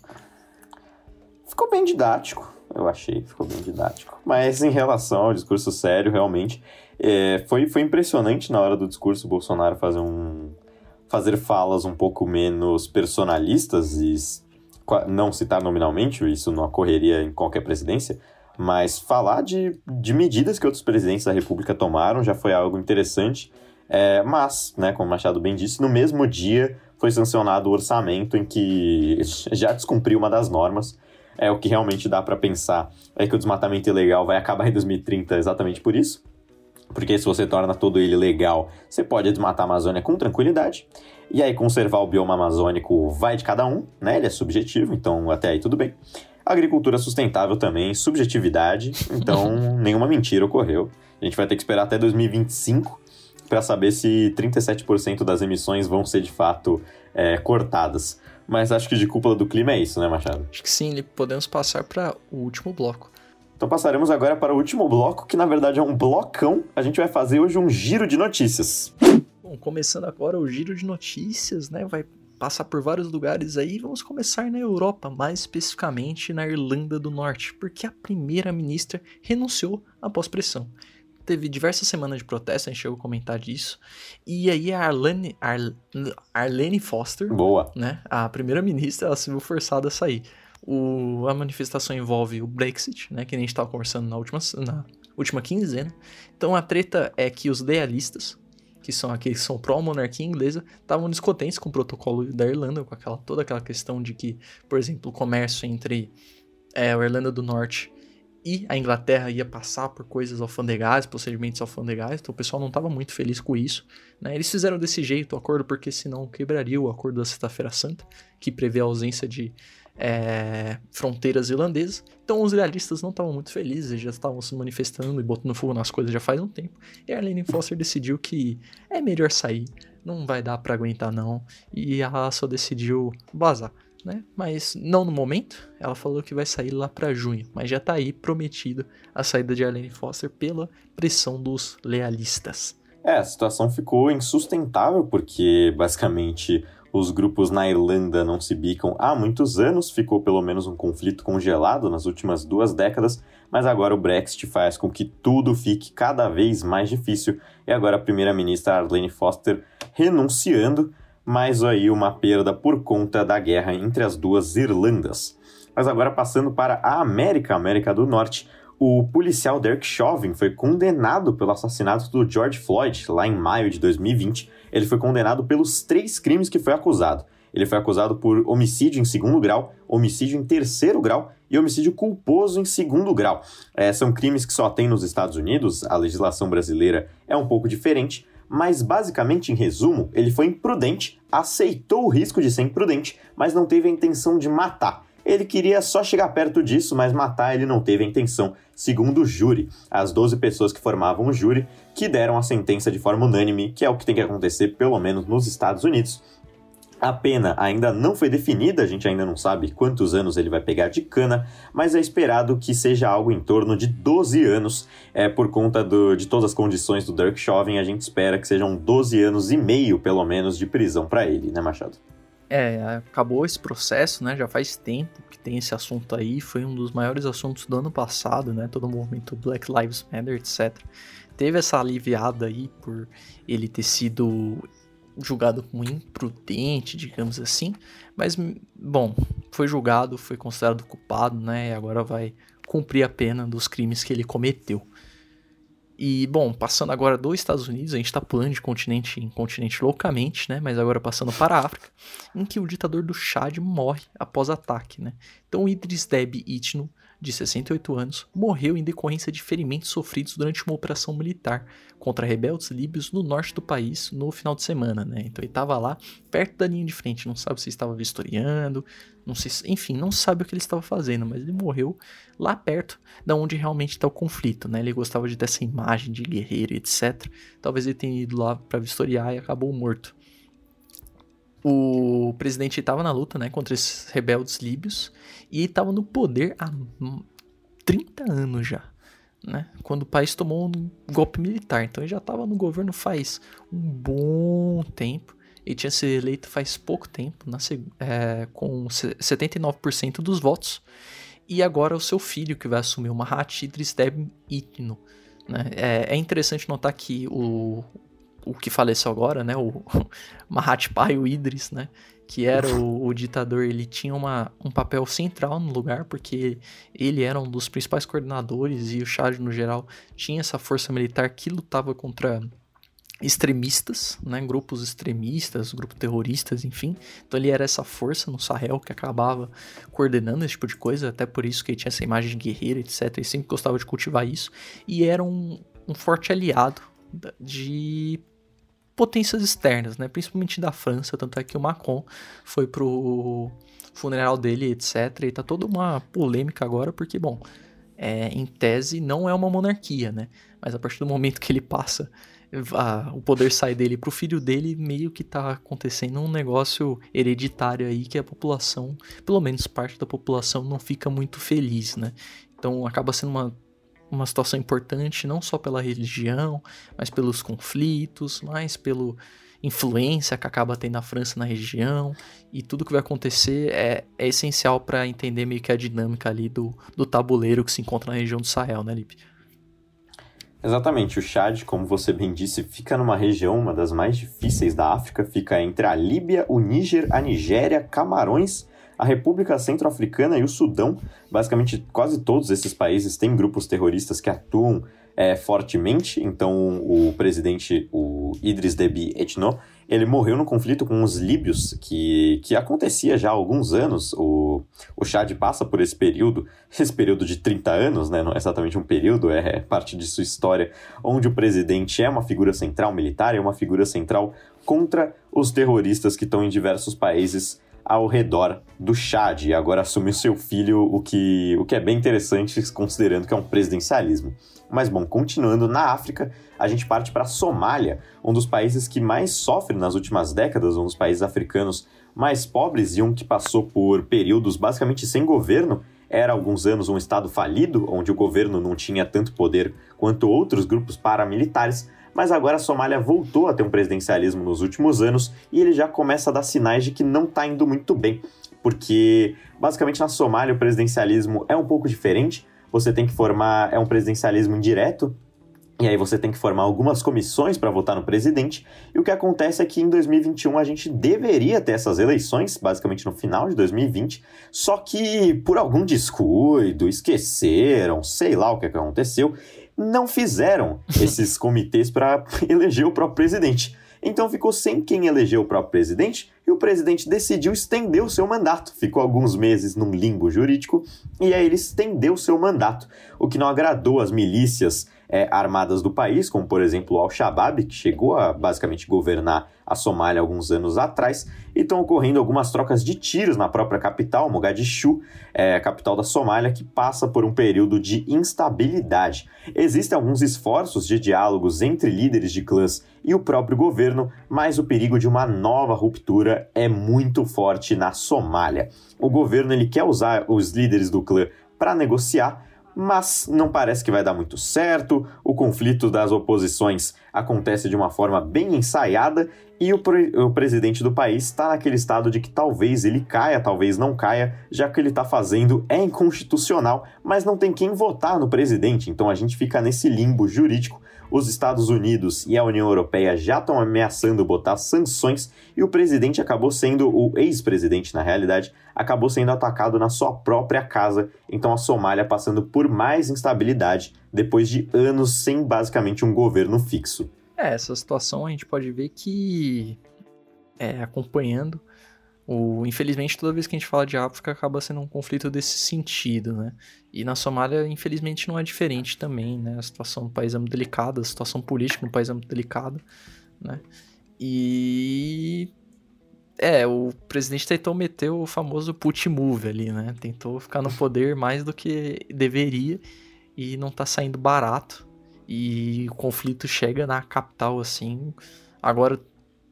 Ficou bem didático, eu achei, ficou bem didático. Mas em relação ao discurso sério, realmente, é, foi, foi impressionante na hora do discurso o Bolsonaro fazer um fazer falas um pouco menos personalistas e não citar nominalmente, isso não ocorreria em qualquer presidência, mas falar de, de medidas que outros presidentes da República tomaram já foi algo interessante. É, mas, né, como o Machado bem disse, no mesmo dia foi sancionado o orçamento em que já descumpriu uma das normas. É o que realmente dá para pensar é que o desmatamento ilegal vai acabar em 2030 exatamente por isso. Porque se você torna todo ele legal, você pode desmatar a Amazônia com tranquilidade. E aí conservar o bioma amazônico vai de cada um, né? Ele é subjetivo, então até aí tudo bem. Agricultura sustentável também, subjetividade, então nenhuma mentira ocorreu. A gente vai ter que esperar até 2025 para saber se 37% das emissões vão ser de fato é, cortadas. Mas acho que de cúpula do clima é isso, né, Machado? Acho que sim, podemos passar para o último bloco. Então passaremos agora para o último bloco, que na verdade é um blocão. A gente vai fazer hoje um giro de notícias. Bom, começando agora o giro de notícias, né? Vai passar por vários lugares aí. Vamos começar na Europa, mais especificamente na Irlanda do Norte, porque a primeira-ministra renunciou após pressão teve diversas semanas de protesto, a gente chegou a comentar disso. E aí a Arlene, Ar, Arlene Foster, Boa. né, a primeira-ministra, ela se viu forçada a sair. O, a manifestação envolve o Brexit, né, que a gente estava conversando na última, na última quinzena. Então a treta é que os lealistas, que são aqueles que são pró-monarquia inglesa, estavam descontentes com o protocolo da Irlanda, com aquela, toda aquela questão de que, por exemplo, o comércio entre é, a Irlanda do Norte e a Inglaterra ia passar por coisas alfandegais, procedimentos alfandegais, então o pessoal não estava muito feliz com isso. Né? Eles fizeram desse jeito o acordo porque senão quebraria o acordo da Sexta-feira Santa, que prevê a ausência de é, fronteiras irlandesas. Então os realistas não estavam muito felizes, já estavam se manifestando e botando fogo nas coisas já faz um tempo. E Arlene Foster decidiu que é melhor sair, não vai dar para aguentar não, e ela só decidiu vazar né? Mas não no momento. Ela falou que vai sair lá para junho, mas já tá aí prometido a saída de Arlene Foster pela pressão dos lealistas. É, a situação ficou insustentável porque basicamente os grupos na Irlanda não se bicam há muitos anos, ficou pelo menos um conflito congelado nas últimas duas décadas, mas agora o Brexit faz com que tudo fique cada vez mais difícil e agora a primeira-ministra Arlene Foster renunciando mais aí uma perda por conta da guerra entre as duas Irlandas. Mas agora passando para a América, América do Norte, o policial Derek Chauvin foi condenado pelo assassinato do George Floyd lá em maio de 2020. Ele foi condenado pelos três crimes que foi acusado. Ele foi acusado por homicídio em segundo grau, homicídio em terceiro grau e homicídio culposo em segundo grau. É, são crimes que só tem nos Estados Unidos, a legislação brasileira é um pouco diferente, mas basicamente, em resumo, ele foi imprudente, aceitou o risco de ser imprudente, mas não teve a intenção de matar. Ele queria só chegar perto disso, mas matar ele não teve a intenção, segundo o júri, as 12 pessoas que formavam o júri, que deram a sentença de forma unânime, que é o que tem que acontecer pelo menos nos Estados Unidos. A pena ainda não foi definida, a gente ainda não sabe quantos anos ele vai pegar de cana, mas é esperado que seja algo em torno de 12 anos. É, por conta do, de todas as condições do Dirk Chauvin, a gente espera que sejam 12 anos e meio, pelo menos, de prisão para ele, né, Machado? É, acabou esse processo, né? Já faz tempo que tem esse assunto aí. Foi um dos maiores assuntos do ano passado, né? Todo o movimento Black Lives Matter, etc. Teve essa aliviada aí por ele ter sido julgado como imprudente, digamos assim, mas bom, foi julgado, foi considerado culpado, né? E agora vai cumprir a pena dos crimes que ele cometeu. E, bom, passando agora dos Estados Unidos, a gente está pulando de continente em continente loucamente, né? Mas agora passando para a África, em que o ditador do Chad morre após ataque, né? Então, Idris Deby Itno de 68 anos, morreu em decorrência de ferimentos sofridos durante uma operação militar contra rebeldes líbios no norte do país no final de semana, né? Então ele estava lá, perto da linha de frente, não sabe se estava vistoriando, não sei, enfim, não sabe o que ele estava fazendo, mas ele morreu lá perto da onde realmente está o conflito, né? Ele gostava de ter essa imagem de guerreiro, etc. Talvez ele tenha ido lá para vistoriar e acabou morto o presidente estava na luta né, contra esses rebeldes líbios e estava no poder há 30 anos já. Né, quando o país tomou um golpe militar. Então ele já estava no governo faz um bom tempo. Ele tinha sido eleito faz pouco tempo, na, é, com 79% dos votos. E agora o seu filho que vai assumir o Mahat Idris Deby Itno. Né? É, é interessante notar que o, o que faleceu agora, né? O Mahatma o Idris, né? Que era o, o, ditador, ele tinha uma, um papel central no lugar, porque ele era um dos principais coordenadores e o Chad, no geral, tinha essa força militar que lutava contra extremistas, né, grupos extremistas, grupos terroristas, enfim. Então ele era essa força no Sahel que acabava coordenando esse tipo de coisa, até por isso que ele tinha essa imagem de guerreiro, etc. E sempre gostava de cultivar isso. E era um, um forte aliado de potências externas, né? Principalmente da França, tanto é que o Macron foi pro funeral dele, etc. E tá toda uma polêmica agora, porque, bom, é, em tese não é uma monarquia, né? Mas a partir do momento que ele passa, a, o poder sai dele pro filho dele, meio que tá acontecendo um negócio hereditário aí que a população, pelo menos parte da população, não fica muito feliz, né? Então acaba sendo uma uma situação importante, não só pela religião, mas pelos conflitos, mas pela influência que acaba tendo a França na região, e tudo que vai acontecer é, é essencial para entender meio que a dinâmica ali do, do tabuleiro que se encontra na região do Sahel, né, Lipe? Exatamente, o Chad, como você bem disse, fica numa região, uma das mais difíceis da África, fica entre a Líbia, o Níger, a Nigéria, Camarões a República Centro-Africana e o Sudão, basicamente quase todos esses países têm grupos terroristas que atuam é, fortemente. Então, o presidente, o Idris Deby Etno, ele morreu no conflito com os líbios, que, que acontecia já há alguns anos. O, o Chad passa por esse período, esse período de 30 anos, né? não é exatamente um período, é parte de sua história, onde o presidente é uma figura central militar, é uma figura central contra os terroristas que estão em diversos países ao redor do Chad e agora assume o seu filho, o que, o que é bem interessante considerando que é um presidencialismo. Mas bom, continuando na África, a gente parte para a Somália, um dos países que mais sofre nas últimas décadas, um dos países africanos mais pobres e um que passou por períodos basicamente sem governo. Era alguns anos um estado falido, onde o governo não tinha tanto poder quanto outros grupos paramilitares, mas agora a Somália voltou a ter um presidencialismo nos últimos anos e ele já começa a dar sinais de que não está indo muito bem, porque basicamente na Somália o presidencialismo é um pouco diferente. Você tem que formar é um presidencialismo indireto, E aí você tem que formar algumas comissões para votar no presidente. E o que acontece é que em 2021 a gente deveria ter essas eleições, basicamente no final de 2020, só que por algum descuido, esqueceram, sei lá o que aconteceu, não fizeram esses comitês para eleger o próprio presidente. Então ficou sem quem elegeu o próprio presidente e o presidente decidiu estender o seu mandato. Ficou alguns meses num limbo jurídico e aí ele estendeu o seu mandato, o que não agradou as milícias é, armadas do país, como por exemplo o Al-Shabaab, que chegou a basicamente governar a Somália alguns anos atrás, e estão ocorrendo algumas trocas de tiros na própria capital, Mogadishu, é, a capital da Somália, que passa por um período de instabilidade. Existem alguns esforços de diálogos entre líderes de clãs e o próprio governo, mas o perigo de uma nova ruptura é muito forte na Somália. O governo ele quer usar os líderes do clã para negociar, mas não parece que vai dar muito certo. O conflito das oposições acontece de uma forma bem ensaiada e o, pre o presidente do país está naquele estado de que talvez ele caia, talvez não caia, já que ele está fazendo é inconstitucional, mas não tem quem votar no presidente. Então a gente fica nesse limbo jurídico os Estados Unidos e a União Europeia já estão ameaçando botar sanções e o presidente acabou sendo, o ex-presidente na realidade, acabou sendo atacado na sua própria casa. Então a Somália passando por mais instabilidade depois de anos sem basicamente um governo fixo. É, essa situação a gente pode ver que, é, acompanhando, o, infelizmente, toda vez que a gente fala de África, acaba sendo um conflito desse sentido, né? E na Somália, infelizmente, não é diferente também, né? A situação do país é muito delicada, a situação política no país é muito delicada, né? E... É, o presidente tentou meter o famoso put move ali, né? Tentou ficar no poder mais do que deveria e não tá saindo barato. E o conflito chega na capital, assim. Agora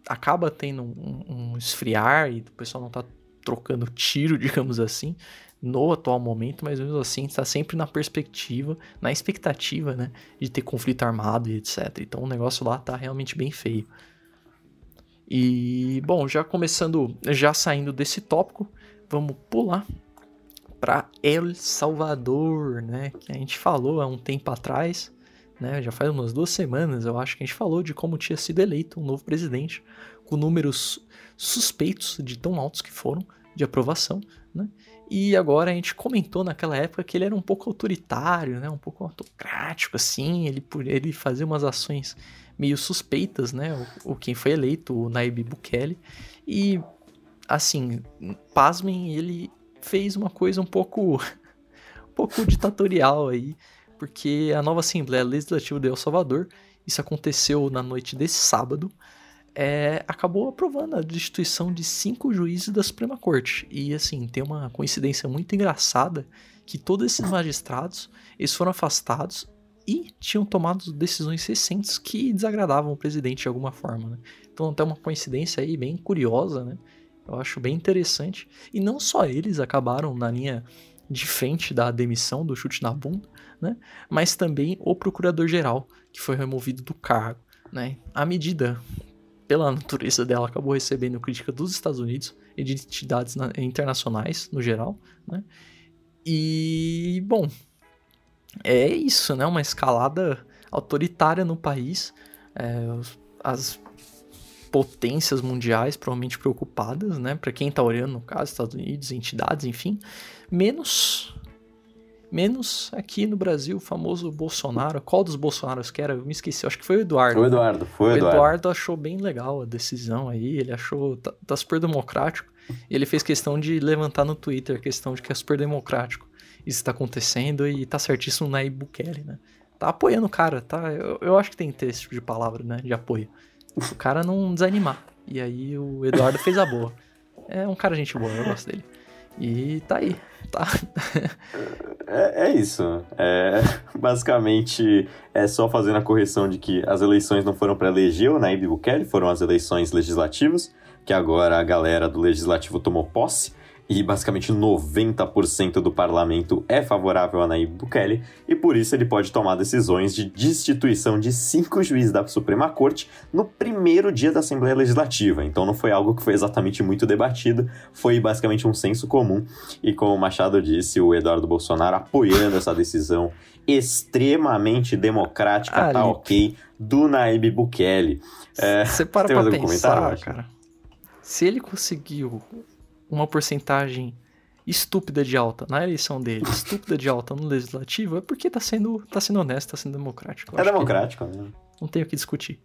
acaba tendo um, um esfriar e o pessoal não tá trocando tiro, digamos assim, no atual momento, mas mesmo assim está sempre na perspectiva, na expectativa, né, de ter conflito armado e etc. Então o negócio lá tá realmente bem feio. E bom, já começando, já saindo desse tópico, vamos pular para El Salvador, né, que a gente falou há um tempo atrás né? Já faz umas duas semanas, eu acho que a gente falou de como tinha sido eleito um novo presidente, com números suspeitos de tão altos que foram de aprovação, né? E agora a gente comentou naquela época que ele era um pouco autoritário, né? Um pouco autocrático, assim. Ele, ele fazia umas ações meio suspeitas, né? O, o quem foi eleito, o Naib Bukele. E, assim, pasmem, ele fez uma coisa um pouco, um pouco ditatorial aí porque a nova Assembleia Legislativa de El Salvador, isso aconteceu na noite desse sábado, é, acabou aprovando a destituição de cinco juízes da Suprema Corte. E assim, tem uma coincidência muito engraçada que todos esses magistrados eles foram afastados e tinham tomado decisões recentes que desagradavam o presidente de alguma forma. Né? Então até uma coincidência aí bem curiosa, né? Eu acho bem interessante. E não só eles acabaram na linha de frente da demissão do chute na bunda, né? mas também o procurador-geral, que foi removido do cargo. Né? A medida, pela natureza dela, acabou recebendo crítica dos Estados Unidos e de entidades internacionais no geral. Né? E, bom, é isso, né? Uma escalada autoritária no país. É, as potências mundiais provavelmente preocupadas, né? Para quem está olhando, no caso, Estados Unidos, entidades, enfim. Menos Menos aqui no Brasil, o famoso Bolsonaro. Qual dos Bolsonaros que era? Eu me esqueci. Eu acho que foi o Eduardo. Foi o Eduardo, foi o Eduardo. O Eduardo achou bem legal a decisão aí. Ele achou. Tá, tá, super democrático. E ele fez questão de levantar no Twitter a questão de que é super democrático. Isso tá acontecendo e tá certíssimo na Bukele, né? Tá apoiando o cara, tá? Eu, eu acho que tem que ter esse tipo de palavra, né? De apoio. O cara não desanimar. E aí o Eduardo fez a boa. É um cara gente boa, eu gosto dele. E tá aí, tá. É, é, isso. É, basicamente, é só fazendo a correção de que as eleições não foram para eleger o Naib Bukele, foram as eleições legislativas, que agora a galera do legislativo tomou posse. E basicamente 90% do parlamento é favorável a Nayib Bukele, e por isso ele pode tomar decisões de destituição de cinco juízes da Suprema Corte no primeiro dia da Assembleia Legislativa. Então não foi algo que foi exatamente muito debatido, foi basicamente um senso comum. E como o Machado disse, o Eduardo Bolsonaro apoiando essa decisão extremamente democrática, ah, tá ok, do Nayib Bukele. Você é, para pra pensar, cara. Se ele conseguiu uma porcentagem estúpida de alta na eleição dele, estúpida de alta no legislativo, é porque tá sendo, tá sendo honesto, tá sendo democrático. Eu é democrático, né? Não tenho o que discutir.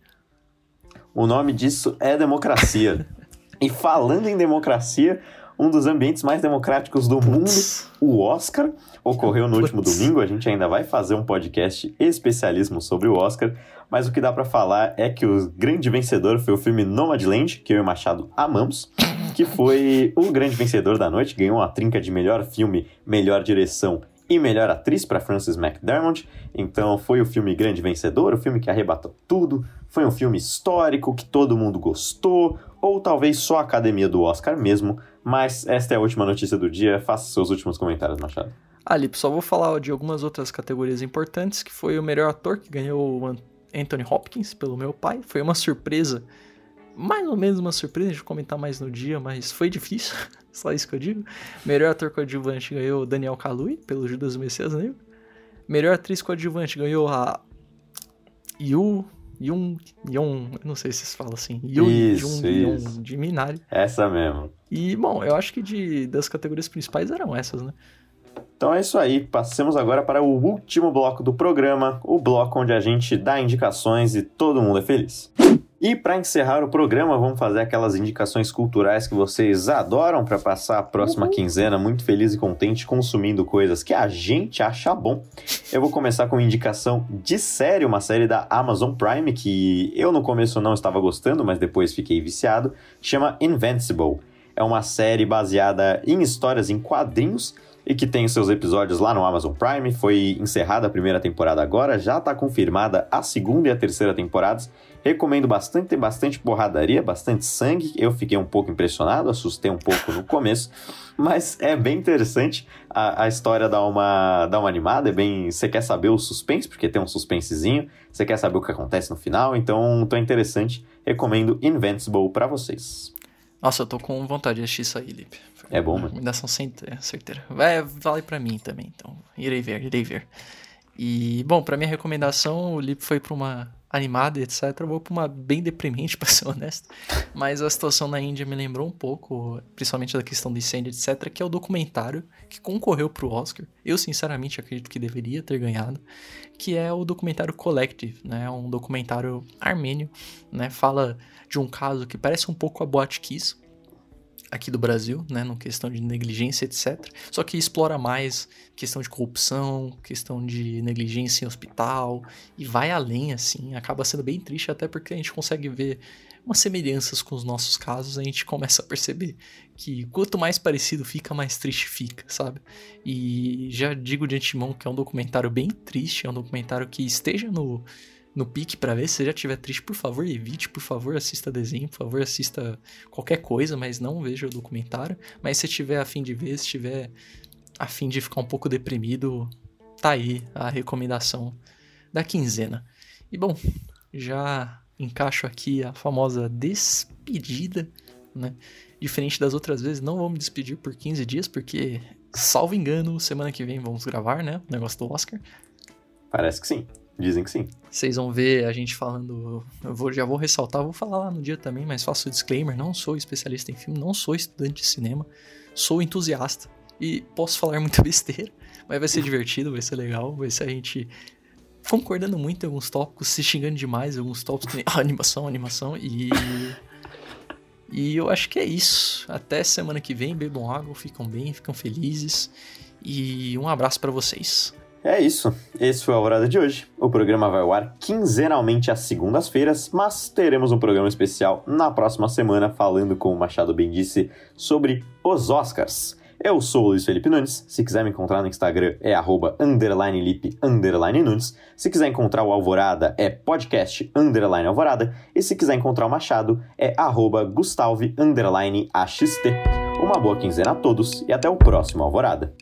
O nome disso é democracia. e falando em democracia, um dos ambientes mais democráticos do mundo, o Oscar, ocorreu no último domingo. A gente ainda vai fazer um podcast especialismo sobre o Oscar, mas o que dá para falar é que o grande vencedor foi o filme Nomadland, que eu e o Machado amamos que foi o grande vencedor da noite, ganhou uma trinca de melhor filme, melhor direção e melhor atriz para Frances McDermott. Então foi o filme grande vencedor, o filme que arrebatou tudo. Foi um filme histórico que todo mundo gostou, ou talvez só a academia do Oscar mesmo. Mas esta é a última notícia do dia. Faça seus últimos comentários, Machado. Ali, só vou falar de algumas outras categorias importantes, que foi o melhor ator que ganhou o Anthony Hopkins pelo meu pai. Foi uma surpresa mais ou menos uma surpresa de comentar mais no dia, mas foi difícil. Só isso que eu digo. Melhor ator coadjuvante ganhou Daniel Kaluuya, pelo Judas Messias Negro. Melhor atriz coadjuvante ganhou a Yu Yun, Yun, não sei se se fala assim. Yun, isso, Yun, isso. Yun, de Minari. Essa mesmo. E, bom, eu acho que de, das categorias principais eram essas, né? Então é isso aí, passemos agora para o último bloco do programa, o bloco onde a gente dá indicações e todo mundo é feliz. E para encerrar o programa, vamos fazer aquelas indicações culturais que vocês adoram para passar a próxima uhum. quinzena muito feliz e contente consumindo coisas que a gente acha bom. Eu vou começar com uma indicação de série, uma série da Amazon Prime que eu no começo não estava gostando, mas depois fiquei viciado, chama Invincible. É uma série baseada em histórias em quadrinhos e que tem seus episódios lá no Amazon Prime. Foi encerrada a primeira temporada agora, já está confirmada a segunda e a terceira temporadas. Recomendo bastante, tem bastante porradaria, bastante sangue. Eu fiquei um pouco impressionado, assustei um pouco no começo, mas é bem interessante. A, a história dá uma, dá uma animada, é bem. Você quer saber o suspense, porque tem um suspensezinho, você quer saber o que acontece no final, então tô interessante. Recomendo Invincible para vocês. Nossa, eu tô com vontade de assistir isso aí, Lipe. É bom, mano. Recomendação sem é, certeira. Vai, vale para mim também, então irei ver, irei ver. E, bom, para minha recomendação, o Lipe foi pra uma animada, etc. Vou pra uma bem deprimente, pra ser honesto. Mas a situação na Índia me lembrou um pouco, principalmente da questão do incêndio, etc., que é o documentário que concorreu pro Oscar. Eu, sinceramente, acredito que deveria ter ganhado, que é o documentário Collective, né? Um documentário armênio, né? Fala de um caso que parece um pouco a Boate Kiss, aqui do Brasil, né, no questão de negligência, etc. Só que explora mais questão de corrupção, questão de negligência em hospital e vai além, assim. Acaba sendo bem triste, até porque a gente consegue ver umas semelhanças com os nossos casos. A gente começa a perceber que quanto mais parecido fica, mais triste fica, sabe? E já digo de antemão que é um documentário bem triste, é um documentário que esteja no no pique para ver. Se você já estiver triste, por favor, evite, por favor, assista desenho, por favor, assista qualquer coisa, mas não veja o documentário. Mas se tiver afim de ver, se tiver afim de ficar um pouco deprimido, tá aí a recomendação da quinzena. E bom, já encaixo aqui a famosa despedida, né? Diferente das outras vezes, não vou me despedir por 15 dias, porque, salvo engano, semana que vem vamos gravar, né? O negócio do Oscar. Parece que sim. Dizem que sim. Vocês vão ver a gente falando. Eu vou, já vou ressaltar, vou falar lá no dia também, mas faço o disclaimer: não sou especialista em filme, não sou estudante de cinema, sou entusiasta. E posso falar muita besteira, mas vai ser divertido, vai ser legal, vai ser a gente concordando muito em alguns tópicos, se xingando demais em alguns tópicos, que animação, animação, e. E eu acho que é isso. Até semana que vem, bebam água, ficam bem, ficam felizes. E um abraço para vocês. É isso. Esse foi a Horada de hoje. O programa vai ao ar quinzenalmente às segundas-feiras, mas teremos um programa especial na próxima semana falando, como o Machado bem disse, sobre os Oscars. Eu sou o Luiz Felipe Nunes. Se quiser me encontrar no Instagram é arroba underline lip underline Nunes. Se quiser encontrar o Alvorada é podcast underline Alvorada. E se quiser encontrar o Machado é arroba Gustavе underline AXT. Uma boa quinzena a todos e até o próximo Alvorada.